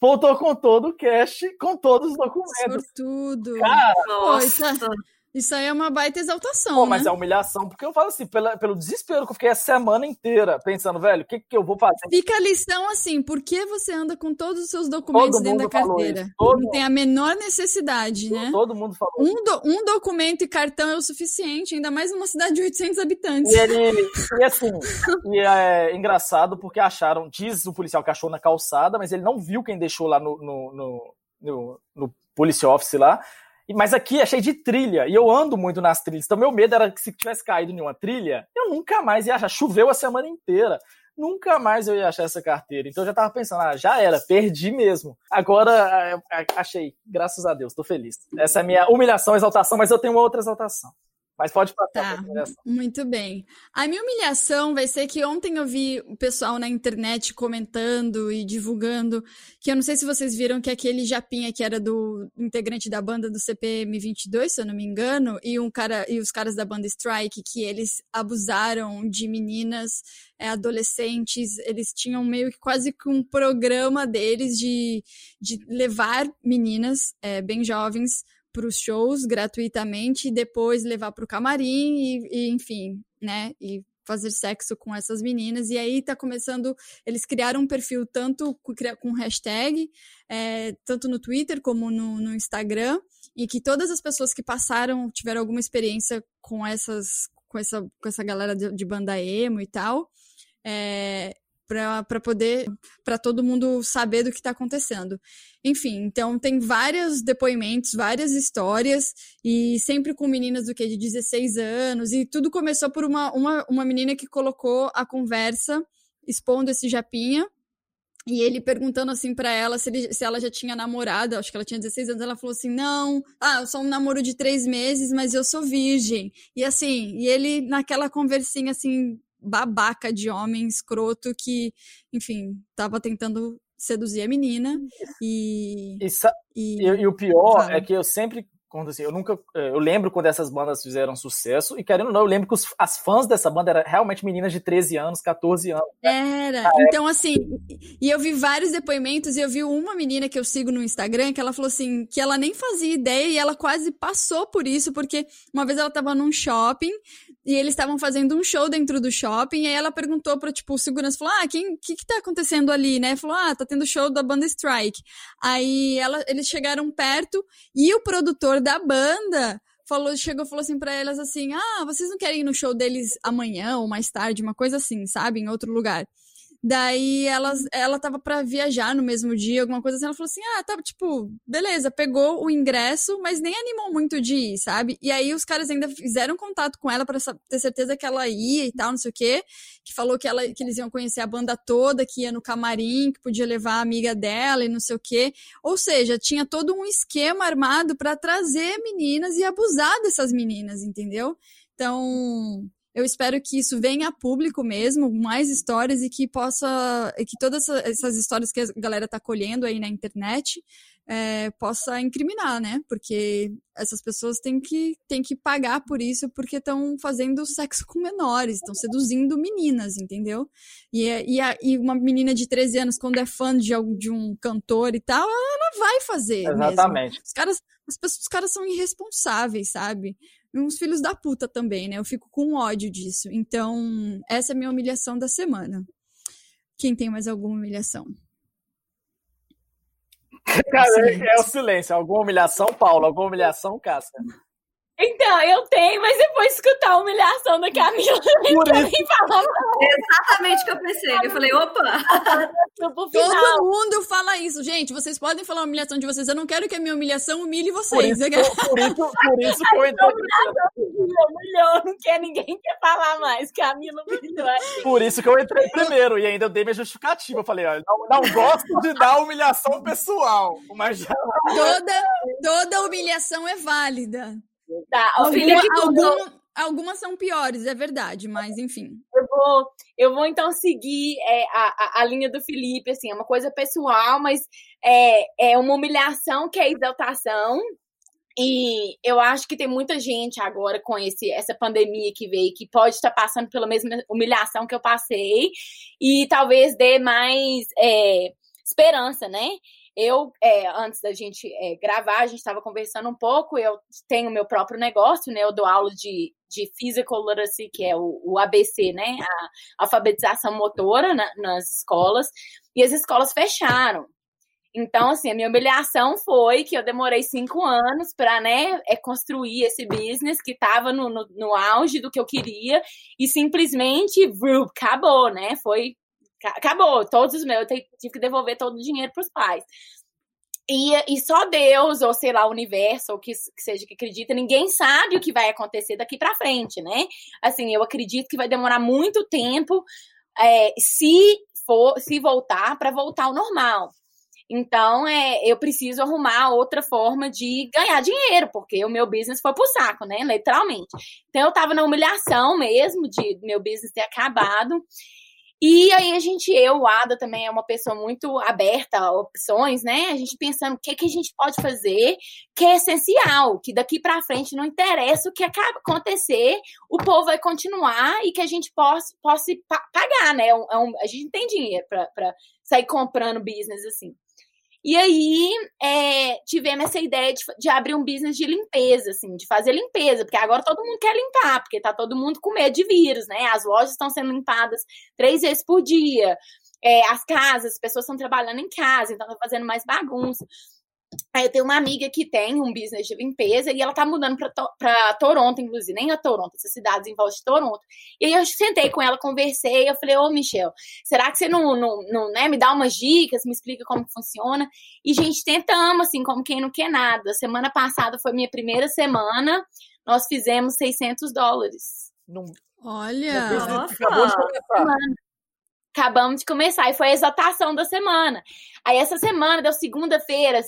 Voltou com todo o cash, com todos os documentos. Por tudo. Cara, Nossa. É, Isso aí é uma baita exaltação. Pô, mas né? é humilhação, porque eu falo assim, pela, pelo desespero que eu fiquei a semana inteira pensando, velho, o que, que eu vou fazer? Fica a lição assim, por que você anda com todos os seus documentos Todo dentro da mundo carteira? isso, Não tem a menor necessidade, né? Todo mundo falou. Um, do- um documento e cartão é o suficiente, ainda mais numa cidade de 800 habitantes. E ele, e assim, e é engraçado porque acharam, diz o policial que achou na calçada, mas ele não viu quem deixou lá no, no, no, no, no police office lá. Mas aqui é cheio de trilha, e eu ando muito nas trilhas. Então, meu medo era que se tivesse caído em uma trilha, eu nunca mais ia achar. Choveu a semana inteira. Nunca mais eu ia achar essa carteira. Então eu já tava pensando, ah, já era, perdi mesmo. Agora ah, ah, achei, graças a Deus, tô feliz. Essa é a minha humilhação, exaltação, mas eu tenho uma outra exaltação. Mas pode passar Tá, muito bem. A minha humilhação vai ser que ontem eu vi o pessoal na internet comentando e divulgando, que eu não sei se vocês viram que aquele Japinha que era do integrante da banda do CPM 22, se eu não me engano, e um cara e os caras da banda Strike, que eles abusaram de meninas é, adolescentes, eles tinham meio que quase que um programa deles de, de levar meninas é, bem jovens para os shows gratuitamente e depois levar para o camarim e, e, enfim, né? E fazer sexo com essas meninas. E aí tá começando. Eles criaram um perfil tanto com, hashtag, é, tanto no Twitter como no, no Instagram, e que todas as pessoas que passaram, tiveram alguma experiência com essas. Com essa, com essa galera de, de banda emo e tal, é, para poder para todo mundo saber do que está acontecendo. Enfim, então tem vários depoimentos, várias histórias e sempre com meninas do que de 16 anos e tudo começou por uma, uma, uma menina que colocou a conversa expondo esse japinha e ele perguntando assim para ela se, ele, se ela já tinha namorado, acho que ela tinha 16 anos, ela falou assim: não, ah, eu sou um namoro de três meses, mas eu sou virgem. E assim, e ele naquela conversinha assim, babaca de homem escroto que, enfim, tava tentando seduzir a menina e. E, e, e, e o pior fala. é que eu sempre. Quando, assim, eu nunca. Eu lembro quando essas bandas fizeram sucesso, e querendo ou não, eu lembro que os, as fãs dessa banda eram realmente meninas de 13 anos, 14 anos. Né? Era. Então, assim, e eu vi vários depoimentos, e eu vi uma menina que eu sigo no Instagram, que ela falou assim, que ela nem fazia ideia, e ela quase passou por isso, porque uma vez ela tava num shopping, e eles estavam fazendo um show dentro do shopping, e aí ela perguntou pra, tipo, o segurança, falou, ah, quem, que que tá acontecendo ali, né? Falou, ah, tá tendo show da banda Strike. Aí ela, eles chegaram perto, e o produtor da banda falou, chegou falou assim pra elas assim, ah, vocês não querem ir no show deles amanhã ou mais tarde, uma coisa assim, sabe? Em outro lugar. Daí ela, ela tava para viajar no mesmo dia, alguma coisa assim. Ela falou assim: ah, tá, tipo, beleza, pegou o ingresso, mas nem animou muito de ir, sabe? E aí os caras ainda fizeram contato com ela para ter certeza que ela ia e tal, não sei o quê. Que falou que, ela, que eles iam conhecer a banda toda, que ia no camarim, que podia levar a amiga dela e não sei o quê. Ou seja, tinha todo um esquema armado para trazer meninas e abusar dessas meninas, entendeu? Então, eu espero que isso venha a público mesmo, mais histórias e que possa, e que todas essas histórias que a galera tá colhendo aí na internet é, possa incriminar, né? Porque essas pessoas têm que, têm que pagar por isso porque estão fazendo sexo com menores, estão seduzindo meninas, entendeu? E, e, a, e, uma menina de 13 anos, quando é fã de, de um cantor e tal, ela vai fazer. Exatamente. Mesmo. Os caras, as pessoas, os caras são irresponsáveis, sabe? Uns filhos da puta também, né? Eu fico com ódio disso. Então, essa é a minha humilhação da semana. Quem tem mais alguma humilhação? Cara, é o silêncio. Alguma humilhação, Paulo? Alguma humilhação, Cássia? Então, eu tenho, mas depois de escutar a humilhação da Camila, eu também falava. Exatamente o que eu pensei. Eu falei, opa! Todo mundo fala isso. Gente, vocês podem falar a humilhação de vocês. Eu não quero que a minha humilhação humilhe vocês. Por isso, por isso, por isso que eu entrei humilhou, não quer ninguém quer falar mais. Camila humilhou. Por isso que eu entrei primeiro. E ainda eu dei minha justificativa. Eu falei, ó, não, não gosto de dar humilhação pessoal. Mas já... toda, toda humilhação é válida. Tá, alguma, alguma, algumas são piores, é verdade, mas enfim. Eu vou, eu vou então seguir é, a, a, linha do Felipe, assim, é uma coisa pessoal, mas é, é uma humilhação que é exaltação. E eu acho que tem muita gente agora com esse, essa pandemia que veio que pode estar passando pela mesma humilhação que eu passei e talvez dê mais é, esperança, né? Eu, é, antes da gente é, gravar, a gente estava conversando um pouco. Eu tenho meu próprio negócio, né? Eu dou aula de, de Physical Literacy, que é o, o ABC, né? A alfabetização motora na, nas escolas. E as escolas fecharam. Então, assim, a minha humilhação foi que eu demorei cinco anos para, né, é, construir esse business que estava no, no, no, auge do que eu queria e simplesmente, vup, acabou, né? Foi acabou, todos os meus, eu tive que devolver todo o dinheiro para os pais. E, e só Deus, ou sei lá, o universo, ou que, que seja que acredita, ninguém sabe o que vai acontecer daqui para frente, né? Assim, eu acredito que vai demorar muito tempo é, se for, se voltar para voltar ao normal. Então, é, eu preciso arrumar outra forma de ganhar dinheiro, porque o meu business foi pro saco, né? Literalmente. Então, eu tava na humilhação mesmo de meu business ter acabado. E aí a gente, eu, Ada também é uma pessoa muito aberta a opções, né? A gente pensando o que, que a gente pode fazer que é essencial, que daqui para frente não interessa o que acontecer, o povo vai continuar e que a gente possa, possa pagar, né? É um, a gente não tem dinheiro para sair comprando business assim. E aí é, tivemos essa ideia de, de, abrir um business de limpeza, assim, de fazer limpeza, porque agora todo mundo quer limpar, porque tá todo mundo com medo de vírus, né? As lojas estão sendo limpadas três vezes por dia, é, as casas, as pessoas estão trabalhando em casa, então tá fazendo mais bagunça. Aí eu tenho uma amiga que tem um business de limpeza e ela tá mudando pra, to pra Toronto, inclusive, nem a Toronto, essas cidades em volta de Toronto. E aí eu sentei com ela, conversei, eu falei, ô Michel, será que você não, não, não né, me dá umas dicas, me explica como funciona? E, gente, tentamos, assim, como quem não quer nada. Semana passada foi minha primeira semana, nós fizemos 600 dólares. Não... Olha! Nossa. Acabou de começar acabamos de começar, e foi a exaltação da semana. Aí essa semana, deu segunda-feira,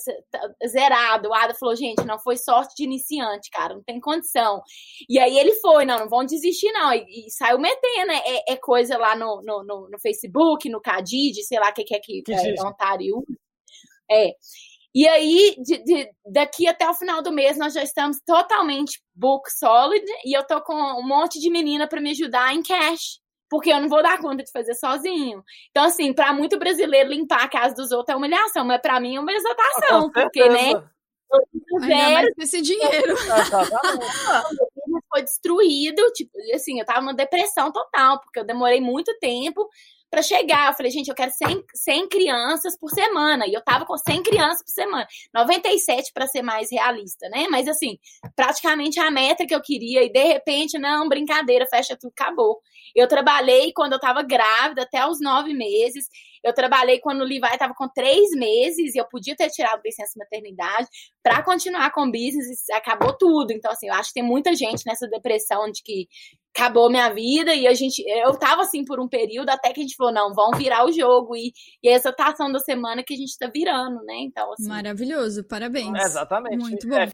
zerado, o Ada falou, gente, não foi sorte de iniciante, cara, não tem condição. E aí ele foi, não, não vão desistir não, e, e saiu metendo, é, é, coisa lá no, no, no, no Facebook, no Cadid, sei lá o que, que é que, que é, Ontário. É. E aí, de, de, daqui até o final do mês, nós já estamos totalmente book solid, e eu tô com um monte de menina para me ajudar em cash porque eu não vou dar conta de fazer sozinho. Então, assim, para muito brasileiro limpar a casa dos outros é humilhação, mas para mim é uma exaltação, ah, porque, né? Zero, esse dinheiro. foi destruído, tipo, assim, eu tava numa depressão total, porque eu demorei muito tempo para chegar. Eu falei, gente, eu quero 100, 100 crianças por semana. E eu tava com 100 crianças por semana. 97 para ser mais realista, né? Mas assim, praticamente a meta que eu queria. E de repente, não, brincadeira, fecha tudo, acabou. Eu trabalhei quando eu tava grávida, até os nove meses. Eu trabalhei quando o Levi estava com três meses e eu podia ter tirado licença maternidade para continuar com o business. E acabou tudo. Então, assim, eu acho que tem muita gente nessa depressão de que acabou minha vida e a gente eu tava assim por um período até que a gente falou não vamos virar o jogo e, e essa tá ação da semana que a gente tá virando né? Então assim. Maravilhoso parabéns. É, exatamente. Muito bom. é,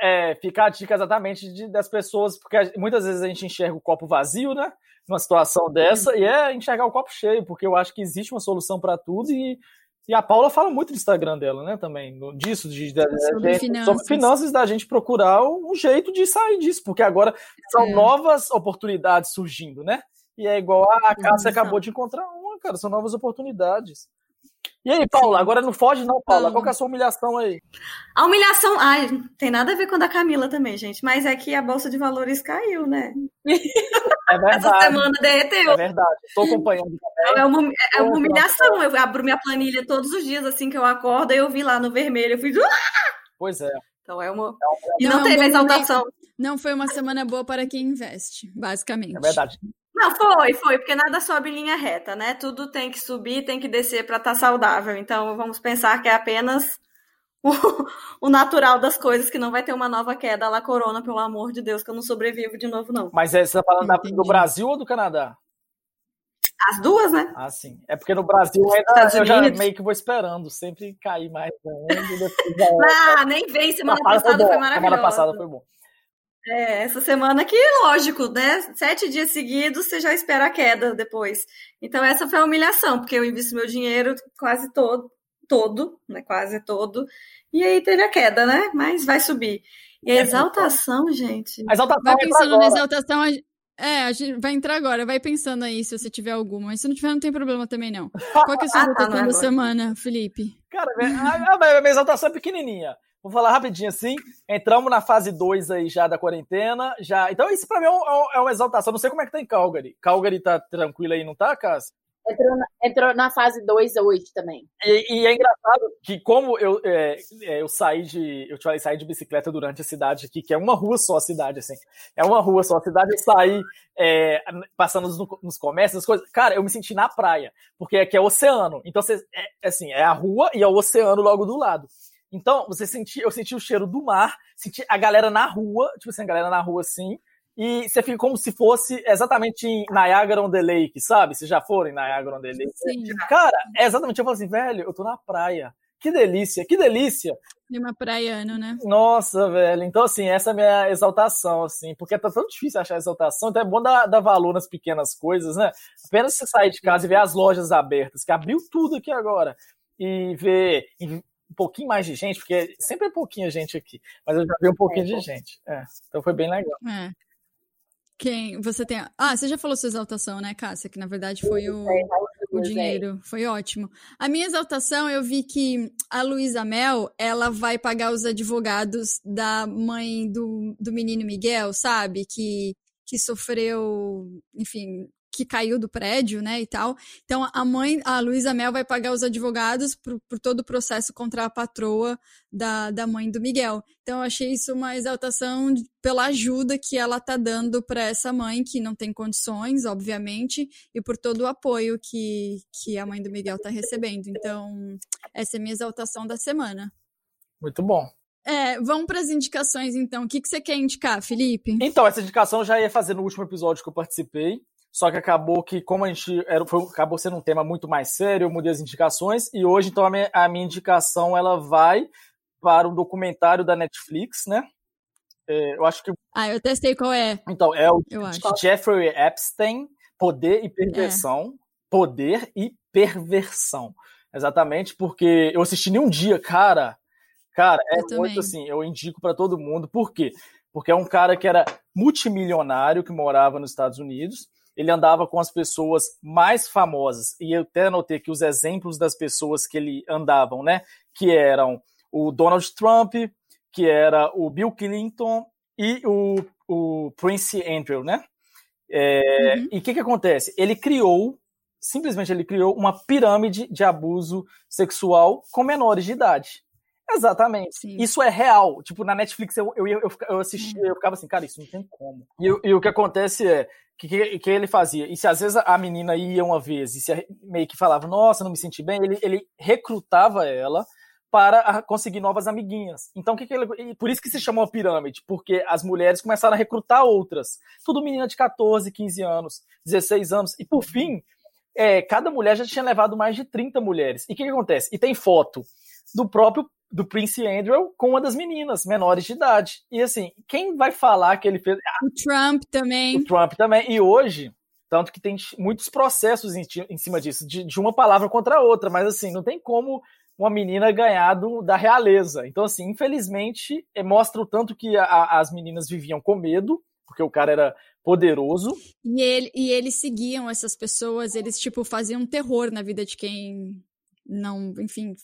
é, ficar a dica exatamente de, das pessoas porque muitas vezes a gente enxerga o copo vazio né numa situação dessa e é enxergar o copo cheio porque eu acho que existe uma solução para tudo e e a Paula fala muito no Instagram dela, né, também, disso, de, de, sobre, de, finanças. sobre finanças, da gente procurar um jeito de sair disso, porque agora são é. novas oportunidades surgindo, né? E é igual a Cássia acabou de encontrar uma, cara, são novas oportunidades. E aí, Paula, Sim. agora não foge não, Paula. Qual que é a sua humilhação aí? A humilhação, ai, tem nada a ver com a da Camila também, gente, mas é que a bolsa de valores caiu, né? É verdade. Essa semana derreteu. É verdade. Estou acompanhando também. É uma, é uma humilhação. Eu abro minha planilha todos os dias, assim que eu acordo, e eu vi lá no vermelho, eu fui. Ah! Pois é. Então é uma. E não, não teve exaltação. Não foi uma semana boa para quem investe, basicamente. É verdade. Não, foi, foi, porque nada sobe em linha reta, né? Tudo tem que subir, tem que descer para estar tá saudável. Então vamos pensar que é apenas o, o, natural das coisas, que não vai ter uma nova queda lá, Corona, pelo amor de Deus, que eu não sobrevivo de novo, não. Mas é, você tá falando Entendi. do Brasil ou do Canadá? As duas, né? Ah, sim. É porque no Brasil ainda eu já meio que vou esperando, sempre cair mais. ah, nem vem, semana passada foi, foi maravilhosa. Semana passada foi bom. É, essa semana que, lógico, né? Sete dias seguidos, você já espera a queda depois. Então, essa foi a humilhação, porque eu invisto meu dinheiro quase todo, todo, né? Quase todo. E aí teve a queda, né? Mas vai subir. E a é, exaltação, gente. A exaltação vai é pensando na exaltação, É, a gente vai entrar agora. Vai pensando aí se você tiver alguma. Mas se não tiver, não tem problema também, não. Qual que é a sua Ah, tá, exaltação não é da agora. semana, Felipe? Cara, minha, a, a minha exaltação é pequenininha. Vou falar rapidinho assim. Entramos na fase 2 aí já da quarentena. já Então, isso pra mim é, um- é uma exaltação. Não sei como é que tá em Calgary. Calgary tá tranquilo aí, não tá, Cássio? Entrou na, entrou na fase 2 hoje também. E, e é engraçado que, como eu, é, é, eu saí de. Eu te falei, saí de bicicleta durante a cidade aqui, que é uma rua só a cidade, assim. É uma rua só a cidade. Eu saí é, passando nos, nos comércios, as coisas. Cara, eu me senti na praia, porque aqui é oceano. Então, você, é, assim, é a rua e é o oceano logo do lado. Então, você senti, eu senti o cheiro do mar, senti a galera na rua, tipo assim, a galera na rua assim, e você fica como se fosse exatamente em Niagara on the Lake, sabe? Vocês já foram em Niagara on the Lake? Sim, Cara, é exatamente, eu falo assim, velho, eu tô na praia. Que delícia, que delícia. clima praiano, né? Nossa, velho. Então, assim, essa é a minha exaltação, assim, porque tá tão difícil achar exaltação, então é bom dar, dar valor nas pequenas coisas, né? Apenas você sair de casa e ver as lojas abertas, que abriu tudo aqui agora, e ver um pouquinho mais de gente, porque sempre é pouquinha gente aqui, mas eu já vi um pouquinho de gente. É, então foi bem legal. É. Quem você tem. Ah, você já falou sua exaltação, né, Cássia? Que na verdade foi o, o dinheiro. Foi ótimo. A minha exaltação, eu vi que a Luísa Mel, ela vai pagar os advogados da mãe do, do menino Miguel, sabe? Que, que sofreu, enfim, que caiu do prédio, né, e tal. Então, a mãe, a Luísa Mel vai pagar os advogados por, por todo o processo contra a patroa da, da mãe do Miguel. Então, eu achei isso uma exaltação de- pela ajuda que ela tá dando para essa mãe, que não tem condições, obviamente, e por todo o apoio que, que a mãe do Miguel tá recebendo. Então, essa é a minha exaltação da semana. Muito bom. É, vamos para as indicações, então. O que, que você quer indicar, Felipe? Então, essa indicação eu já ia fazer no último episódio que eu participei. Só que acabou que, como a gente era, foi, acabou sendo um tema muito mais sério, eu mudei as indicações. E hoje, então, a minha, a minha indicação ela vai para um documentário da Netflix, né? É, eu acho que. Ah, eu testei qual é, Então, é o eu acho. Jeffrey Epstein, Poder e Perversão. Poder e Perversão. Exatamente, porque eu assisti em um dia, cara. Cara, é Eu também. muito assim, eu indico para todo mundo. Por quê? Porque é um cara que era multimilionário, que morava nos Estados Unidos. Ele andava com as pessoas mais famosas. E eu até notei que os exemplos das pessoas que ele andavam, né? Que eram o Donald Trump, que era o Bill Clinton e o, o Prince Andrew, né? É, Uhum. E o que, que acontece? Ele criou, simplesmente ele criou uma pirâmide de abuso sexual com menores de idade. Exatamente. Sim. Isso é real. Tipo, na Netflix eu, eu, eu, eu assistia, eu ficava assim, cara, isso não tem como. E, o- e o que acontece é, que, que, que ele fazia? E se às vezes a menina ia uma vez e se a- meio que falava, nossa, não me senti bem, ele, ele recrutava ela para a- conseguir novas amiguinhas. Então, o que, que ele. Por isso que se chamou pirâmide, porque as mulheres começaram a recrutar outras. Tudo menina de 14, 15 anos, 16 anos. E por fim, é, cada mulher já tinha levado mais de 30 mulheres. E o que, que acontece? E tem foto do próprio do Prince Andrew com uma das meninas menores de idade. E assim, quem vai falar que ele fez O Trump também. o Trump também. E hoje, tanto que tem muitos processos em, em cima disso, de, de uma palavra contra a outra, mas assim, não tem como uma menina ganhar do, da realeza. Então, assim, infelizmente, eh, mostra o tanto que a- as meninas viviam com medo, porque o cara era poderoso. E, ele, e eles seguiam essas pessoas, eles, tipo, faziam terror na vida de quem não, enfim,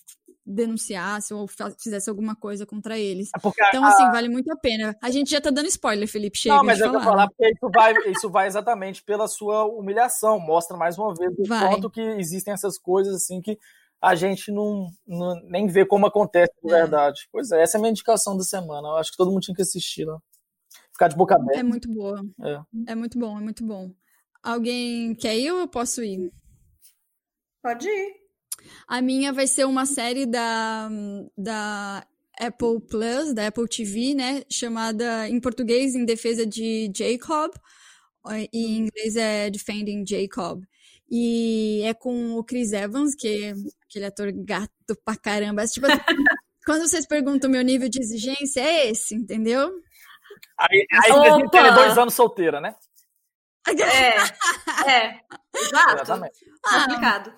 denunciasse ou fizesse alguma coisa contra eles. Porque Então, assim, vale muito a pena. A gente já tá dando spoiler, Felipe, chega não, mas de eu vou falar. falar porque isso vai, isso vai exatamente pela sua humilhação. Mostra mais uma vez o Vai. quanto que existem essas coisas assim que a gente não, não- nem vê como acontece de É. verdade. Pois é, essa é a minha indicação da semana. Eu acho que todo mundo tinha que assistir, né? Ficar de boca aberta. É muito boa. É. É muito bom, é muito bom. Alguém quer ir ou eu posso ir? Pode ir. A minha vai ser uma série da, da Apple Plus, da Apple TV, né? Chamada em português Em Defesa de Jacob, e em inglês é Defending Jacob. E é com o Chris Evans, que é aquele ator gato pra caramba. Tipo, quando vocês perguntam meu nível de exigência, é esse, entendeu? Aí, aí Opa! dois anos solteira, né? É, é. Exato. Exatamente. Complicado.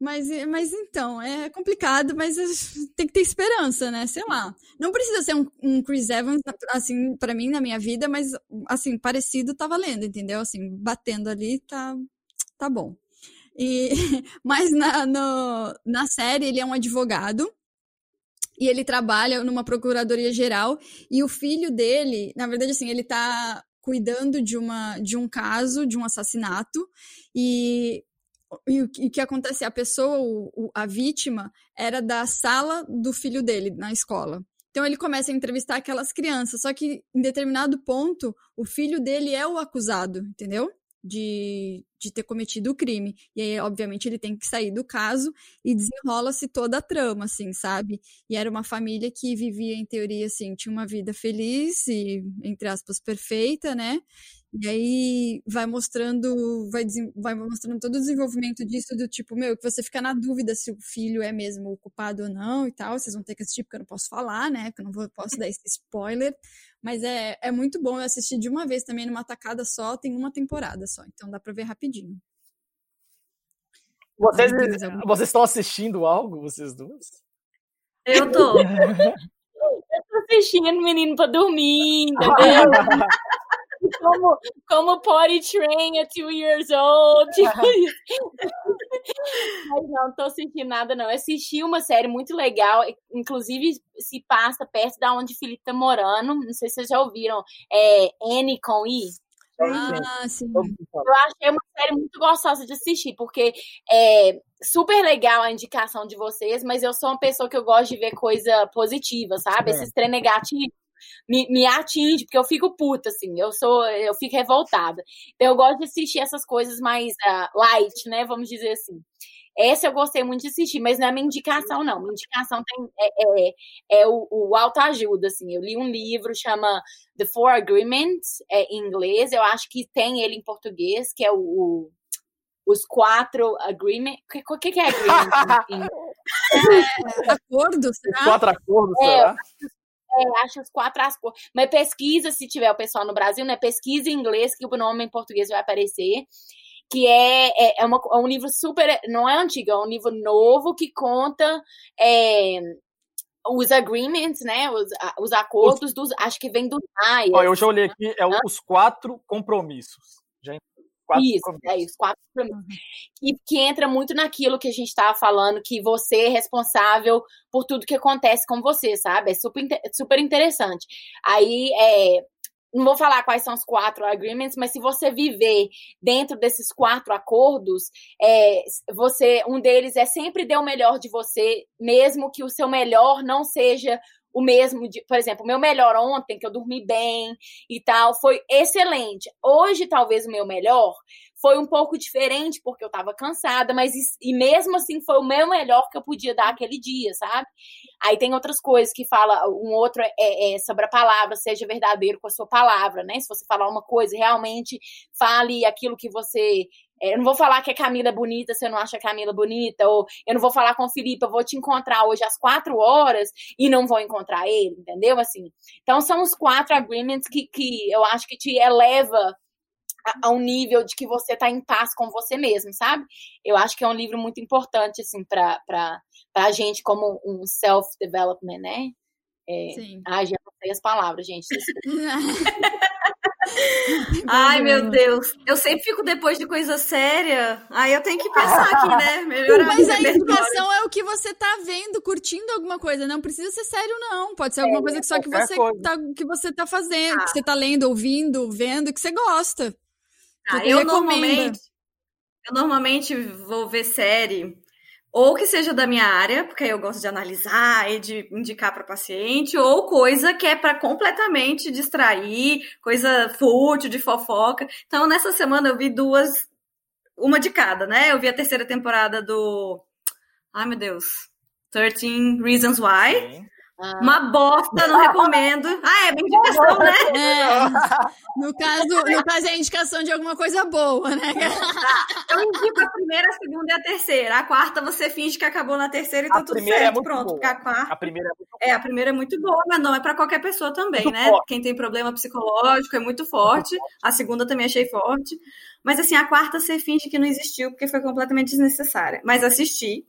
Mas, mas então, é complicado, mas tem que ter esperança, né? Sei lá. Não precisa ser um, um Chris Evans, assim, para mim, na minha vida, mas, assim, parecido tá valendo, entendeu? Assim, batendo ali, tá, tá bom. E, mas na, no, na série, ele é um advogado, e ele trabalha numa procuradoria geral, e o filho dele, na verdade, assim, ele tá cuidando de, uma, de um caso, de um assassinato, e e o que acontece? A pessoa, o, a vítima, era da sala do filho dele na escola. Então ele começa a entrevistar aquelas crianças, só que em determinado ponto o filho dele é o acusado, entendeu? De, de ter cometido o crime. E aí, obviamente, ele tem que sair do caso e desenrola-se toda a trama, assim, sabe? E era uma família que vivia, em teoria, assim, tinha uma vida feliz e, entre aspas, perfeita, né? E aí vai mostrando, vai, vai mostrando todo o desenvolvimento disso, do tipo, meu, que você fica na dúvida se o filho é mesmo o culpado ou não e tal. Vocês vão ter que assistir, porque eu não posso falar, né? Porque eu não vou, posso dar esse spoiler. Mas é, é muito bom eu assistir de uma vez também, numa tacada só, tem uma temporada só, então dá pra ver rapidinho. Vocês, vocês estão assistindo algo, vocês duas? Eu tô. eu tô assistindo menino pra dormir, entendeu? como, como potty train at two years old. Tipo Mas não tô assistindo nada, não. Eu assisti uma série muito legal, inclusive se passa perto da onde o Felipe tá morando. Não sei se vocês já ouviram. É N com I. Ah, sim. Eu achei uma série muito gostosa de assistir, porque é super legal a indicação de vocês, mas eu sou uma pessoa que eu gosto de ver coisa positiva, sabe? É. Esses trem negativos me, me atinge, porque eu fico puta, assim, eu sou, eu fico revoltada. Então eu gosto de assistir essas coisas mais uh, light, né? Vamos dizer assim. Essa eu gostei muito de assistir, mas não é minha indicação, não. Minha indicação tem, é, é, é o, o autoajuda, assim. Eu li um livro, chama The Four Agreements, é, em inglês. Eu acho que tem ele em português, que é o, o os quatro agreements. O que, que, é agreement? é, acordos, será? Os quatro acordos, é, será? É, acho os quatro as cores. Mas pesquisa, se tiver o pessoal no Brasil, né? Pesquisa em inglês, que o nome em português vai aparecer. Que é, é, é, uma, é um livro super. Não é antigo, é um livro novo que conta é, os agreements, né? Os, os acordos os, dos. Acho que vem do Maia. Eu já olhei aqui, é os quatro compromissos. Quatro isso, é isso, quatro uhum. E que entra muito naquilo que a gente estava falando, que você é responsável por tudo que acontece com você, sabe? É super, super interessante. Aí, é, não vou falar quais são os quatro agreements, mas se você viver dentro desses quatro acordos, é, você, um deles é sempre dar o melhor de você, mesmo que o seu melhor não seja o mesmo, de, por exemplo, o meu melhor ontem, que eu dormi bem e tal, foi excelente. Hoje, talvez o meu melhor foi um pouco diferente, porque eu estava cansada, mas e mesmo assim foi o meu melhor que eu podia dar aquele dia, sabe? Aí tem outras coisas que fala, um outro é, é sobre a palavra, seja verdadeiro com a sua palavra, né? Se você falar uma coisa, realmente fale aquilo que você é, eu não vou falar que a Camila é bonita se eu não acho a Camila bonita, ou eu não vou falar com o Felipe, eu vou te encontrar hoje às quatro horas e não vou encontrar ele, entendeu? Assim, então são os quatro agreements que, que eu acho que te eleva a, a um nível de que você está em paz com você mesmo, sabe? Eu acho que é um livro muito importante, assim, para a gente como um self-development, né? É, Sim. Ai, já não sei as palavras, gente. Ai, meu Deus. Eu sempre fico depois de coisa séria. Aí eu tenho que pensar aqui, né? Melhorar Mas a educação é o que você tá vendo, curtindo alguma coisa. Não precisa ser sério, não. Pode ser alguma é, coisa que só que você, tá, que você tá fazendo, ah. que você tá lendo, ouvindo, vendo, que você gosta. Ah, eu normalmente, eu normalmente vou ver série ou que seja da minha área, porque eu gosto de analisar e de indicar para paciente, ou coisa que é para completamente distrair, coisa fútil, de fofoca. Então, nessa semana eu vi duas, uma de cada, né? Eu vi a terceira temporada do. Ai, meu Deus. 13 Reasons Why. Sim. Ah. Uma bosta, não recomendo. Ah, é bem indicação, né? É. No caso, no caso é indicação de alguma coisa boa, né? Eu indico a primeira, a segunda e a terceira. A quarta você finge que acabou na terceira e tá a tudo é certo. É Pronto, porque a quarta. A primeira é muito É, a primeira é muito boa, mas não é para qualquer pessoa também, muito né? Forte. Quem tem problema psicológico é muito forte. Muito forte. A segunda também achei forte. Mas assim, a quarta você finge que não existiu porque foi completamente desnecessária. Mas assisti.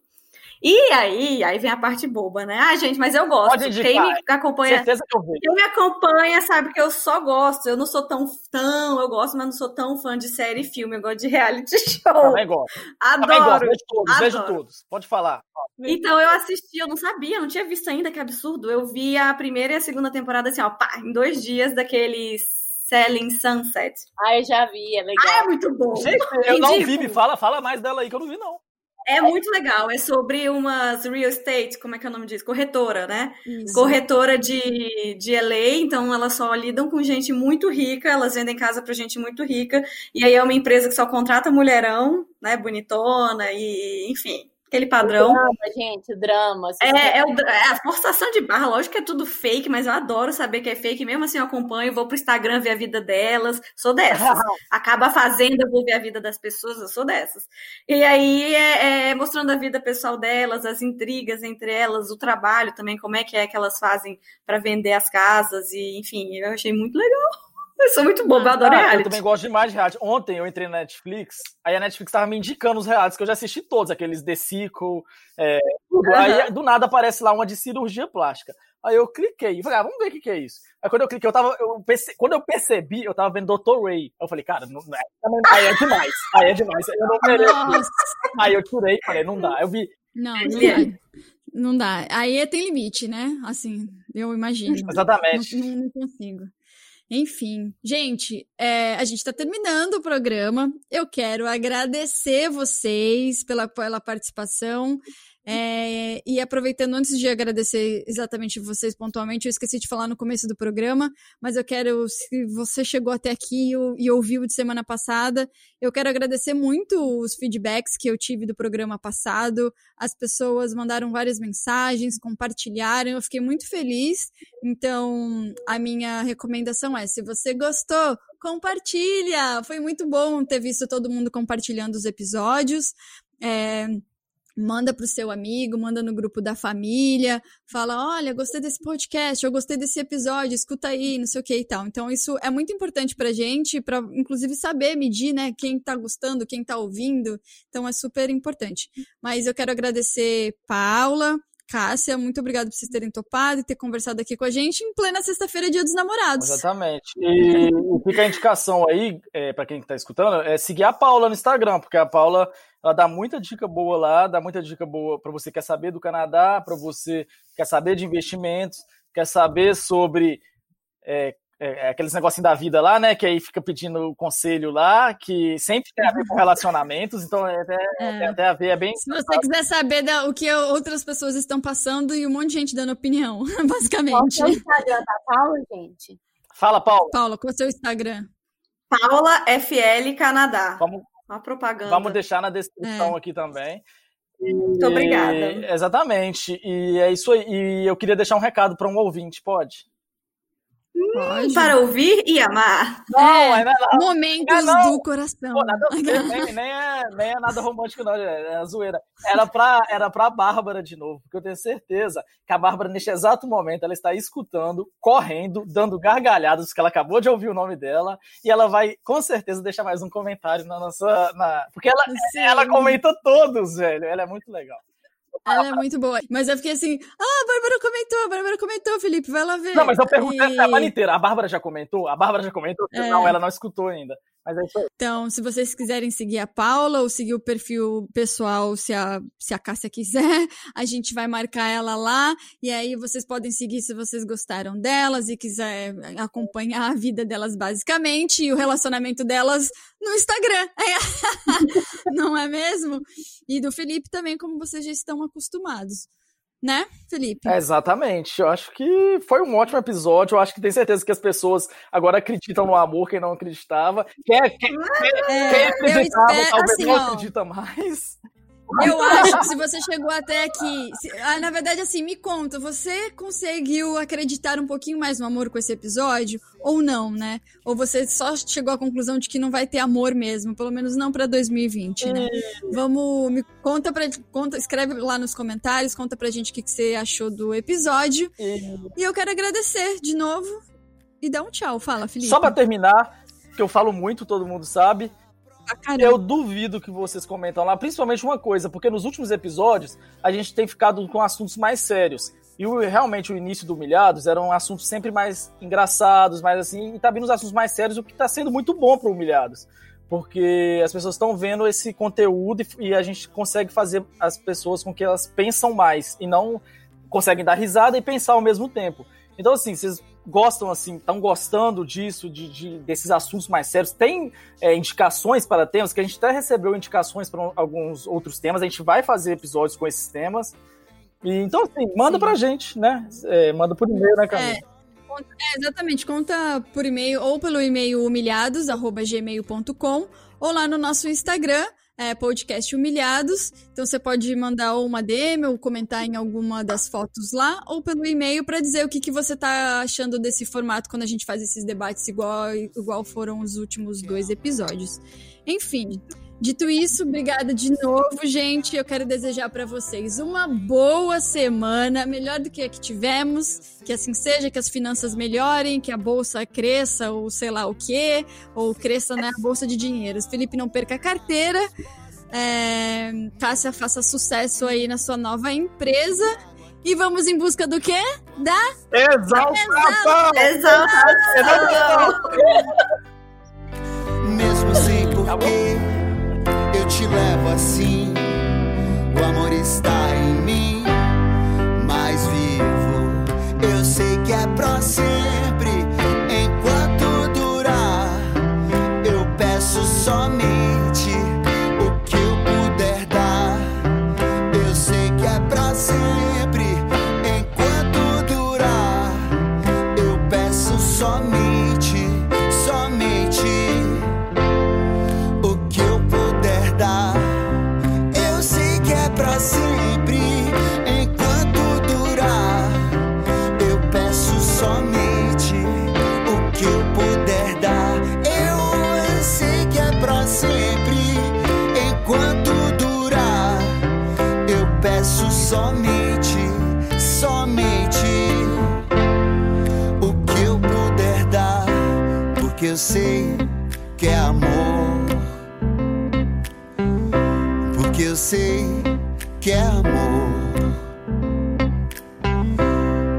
E aí, aí vem a parte boba, né? Ah, gente, mas eu gosto. Quem me acompanha, Certeza que eu quem me acompanha sabe que eu só gosto. Eu não sou tão tão, eu gosto, mas não sou tão fã de série e filme. Eu gosto de reality show. Também gosto. Adoro. Também gosto. Vejo todos, adoro. vejo todos. Pode falar. Então eu assisti, eu não sabia, não tinha visto ainda, que absurdo. Eu vi a primeira e a segunda temporada assim, ó, pá, em dois dias daqueles Selling Sunset. Ah, eu já vi, é legal. Ah, é muito bom. Gente, eu não vi, me fala, fala mais dela aí que eu não vi, não. É muito legal. É sobre umas real estate, como é que é o nome disso? Corretora, né? Isso. Corretora de, de LA, então elas só lidam com gente muito rica, elas vendem casa para gente muito rica, e aí é uma empresa que só contrata mulherão, né? Bonitona, e enfim aquele padrão. O drama, gente, drama. É, é, o, é, a forçação de barra, lógico que é tudo fake, mas eu adoro saber que é fake, mesmo assim eu acompanho, vou pro Instagram ver a vida delas, sou dessas. Acaba fazendo, eu vou ver a vida das pessoas, eu sou dessas. E aí é, é, mostrando a vida pessoal delas, as intrigas entre elas, o trabalho também, como é que é que elas fazem para vender as casas, e enfim, eu achei muito legal. Eu sou muito boba, eu adoro ah, reality. Eu também gosto demais de reality. Ontem eu entrei na Netflix, aí a Netflix tava me indicando os realities que eu já assisti todos, aqueles The Sequel, é, uhum. Aí do nada aparece lá uma de cirurgia plástica. Aí eu cliquei e falei, ah, vamos ver o que, que é isso. Aí quando eu cliquei, eu tava. Eu perce... Quando eu percebi, eu tava vendo Dr. Ray. Eu falei, cara, não, não é... aí é demais. Aí é demais. Eu não mereço. Aí eu tirei e falei, não dá. Eu vi. Não, não dá. Não dá. Aí tem limite, né? Assim, eu imagino. Exatamente. Não, não consigo. Enfim, gente, é, a gente está terminando o programa. Eu quero agradecer vocês pela, pela participação. É, e aproveitando, antes de agradecer exatamente vocês pontualmente, eu esqueci de falar no começo do programa, mas eu quero, se você chegou até aqui e ouviu de semana passada, eu quero agradecer muito os feedbacks que eu tive do programa passado. As pessoas mandaram várias mensagens, compartilharam, eu fiquei muito feliz. Então, a minha recomendação é: se você gostou, compartilha! Foi muito bom ter visto todo mundo compartilhando os episódios. É, manda para o seu amigo, manda no grupo da família, fala, olha, gostei desse podcast, eu gostei desse episódio, escuta aí, não sei o que e tal. Então isso é muito importante para gente, para inclusive saber medir, né, quem está gostando, quem está ouvindo. Então é super importante. Mas eu quero agradecer Paula, Cássia, muito obrigado por vocês terem topado e ter conversado aqui com a gente em plena sexta-feira, dia dos namorados. Exatamente. E fica a indicação aí, é, para quem está escutando, é seguir a Paula no Instagram, porque a Paula ela dá muita dica boa lá, dá muita dica boa para você que quer saber do Canadá, para você que quer saber de investimentos, quer saber sobre é, é, é, aqueles negocinhos da vida lá, né? Que aí fica pedindo conselho lá, que sempre tem a ver com relacionamentos, então é até, é. tem até a ver, é bem. Se você quiser saber da, o que outras pessoas estão passando e um monte de gente dando opinião, basicamente. Qual é o Instagram da Paula, gente? Fala, Paula. Paula, qual é o seu Instagram? Paula FL Canadá. Vamos, Uma propaganda. Vamos deixar na descrição é. aqui também. Muito obrigada. Exatamente. E é isso aí. E eu queria deixar um recado para um ouvinte, pode? Hum, para ouvir e amar. Não, é, não, não, momentos não, do coração. Pô, nada nem, nem, é, nem é nada romântico, não, é, é zoeira. Era pra, era pra Bárbara de novo, porque eu tenho certeza que a Bárbara, neste exato momento, ela está escutando, correndo, dando gargalhadas, porque ela acabou de ouvir o nome dela, e ela vai, com certeza, deixar mais um comentário na nossa. Na... Porque ela, ela comenta todos, velho. Ela é muito legal. Ela é muito boa. Mas eu fiquei assim, ah, a Bárbara comentou, a Bárbara comentou, Felipe, vai lá ver. Não, mas eu perguntei e... a semana inteira, a Bárbara já comentou? A Bárbara já comentou? É... Não, ela não escutou ainda. Mas é isso aí. Então, se vocês quiserem seguir a Paula ou seguir o perfil pessoal, se a, se a Cássia quiser, a gente vai marcar ela lá. E aí vocês podem seguir se vocês gostaram delas e quiser acompanhar a vida delas basicamente e o relacionamento delas no Instagram. Não é mesmo? E do Felipe também, como vocês já estão acostumados né, Felipe? É, exatamente. Eu acho que foi um ótimo episódio. Eu acho que tenho certeza que as pessoas agora acreditam no amor, quem não acreditava. Quem, quem, é, quem acreditava, talvez assim, não ó, acredita mais. Eu acho que se você chegou até aqui. Se, ah, na verdade, assim, me conta, você conseguiu acreditar um pouquinho mais no amor com esse episódio? Ou não, né? Ou você só chegou à conclusão de que não vai ter amor mesmo, pelo menos não pra 2020, né? Hum. Vamos. Me conta pra. Conta, escreve lá nos comentários, conta pra gente o que, que você achou do episódio. Hum. E eu quero agradecer de novo e dar um tchau. Fala, Felipe. Só pra terminar, que eu falo muito, todo mundo sabe. Ah, eu duvido que vocês comentam lá, principalmente uma coisa, porque nos últimos episódios a gente tem ficado com assuntos mais sérios. E o, realmente o início do Humilhados eram assuntos sempre mais engraçados, mais assim, e tá vindo os assuntos mais sérios, o que tá sendo muito bom pro Humilhados. Porque as pessoas estão vendo esse conteúdo e, e a gente consegue fazer as pessoas com que elas pensam mais e não conseguem dar risada e pensar ao mesmo tempo. Então, assim, vocês gostam, assim, estão gostando disso, de, de, desses assuntos mais sérios? Tem é, indicações para temas, que a gente até recebeu indicações para alguns outros temas, a gente vai fazer episódios com esses temas. E, então, assim, manda Sim. pra gente, né? É, manda por e-mail, né, Camila? É. É, exatamente, conta por e-mail ou pelo e-mail humilhados@gmail.com ou lá no nosso Instagram, é, podcast Humilhados. Então você pode mandar uma DM ou comentar em alguma das fotos lá, ou pelo e-mail para dizer o que, que você tá achando desse formato quando a gente faz esses debates igual, igual foram os últimos dois episódios. Enfim, Dito isso, obrigada de novo, gente. Eu quero desejar para vocês uma boa semana, melhor do que a que tivemos, que assim seja, que as finanças melhorem, que a bolsa cresça ou sei lá o quê, ou cresça na né, bolsa de dinheiros. Felipe não perca a carteira. É, faça, faça sucesso aí na sua nova empresa. E vamos em busca do quê? Da exaltação! Exaltação! Mesmo sem porquê eu te levo assim. O amor está em mim, mais vivo. Eu sei que é pra sempre, que é amor, porque eu sei que é amor,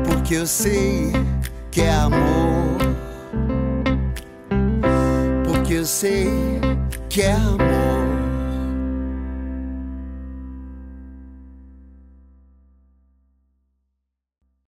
porque eu sei que é amor, porque eu sei que é amor.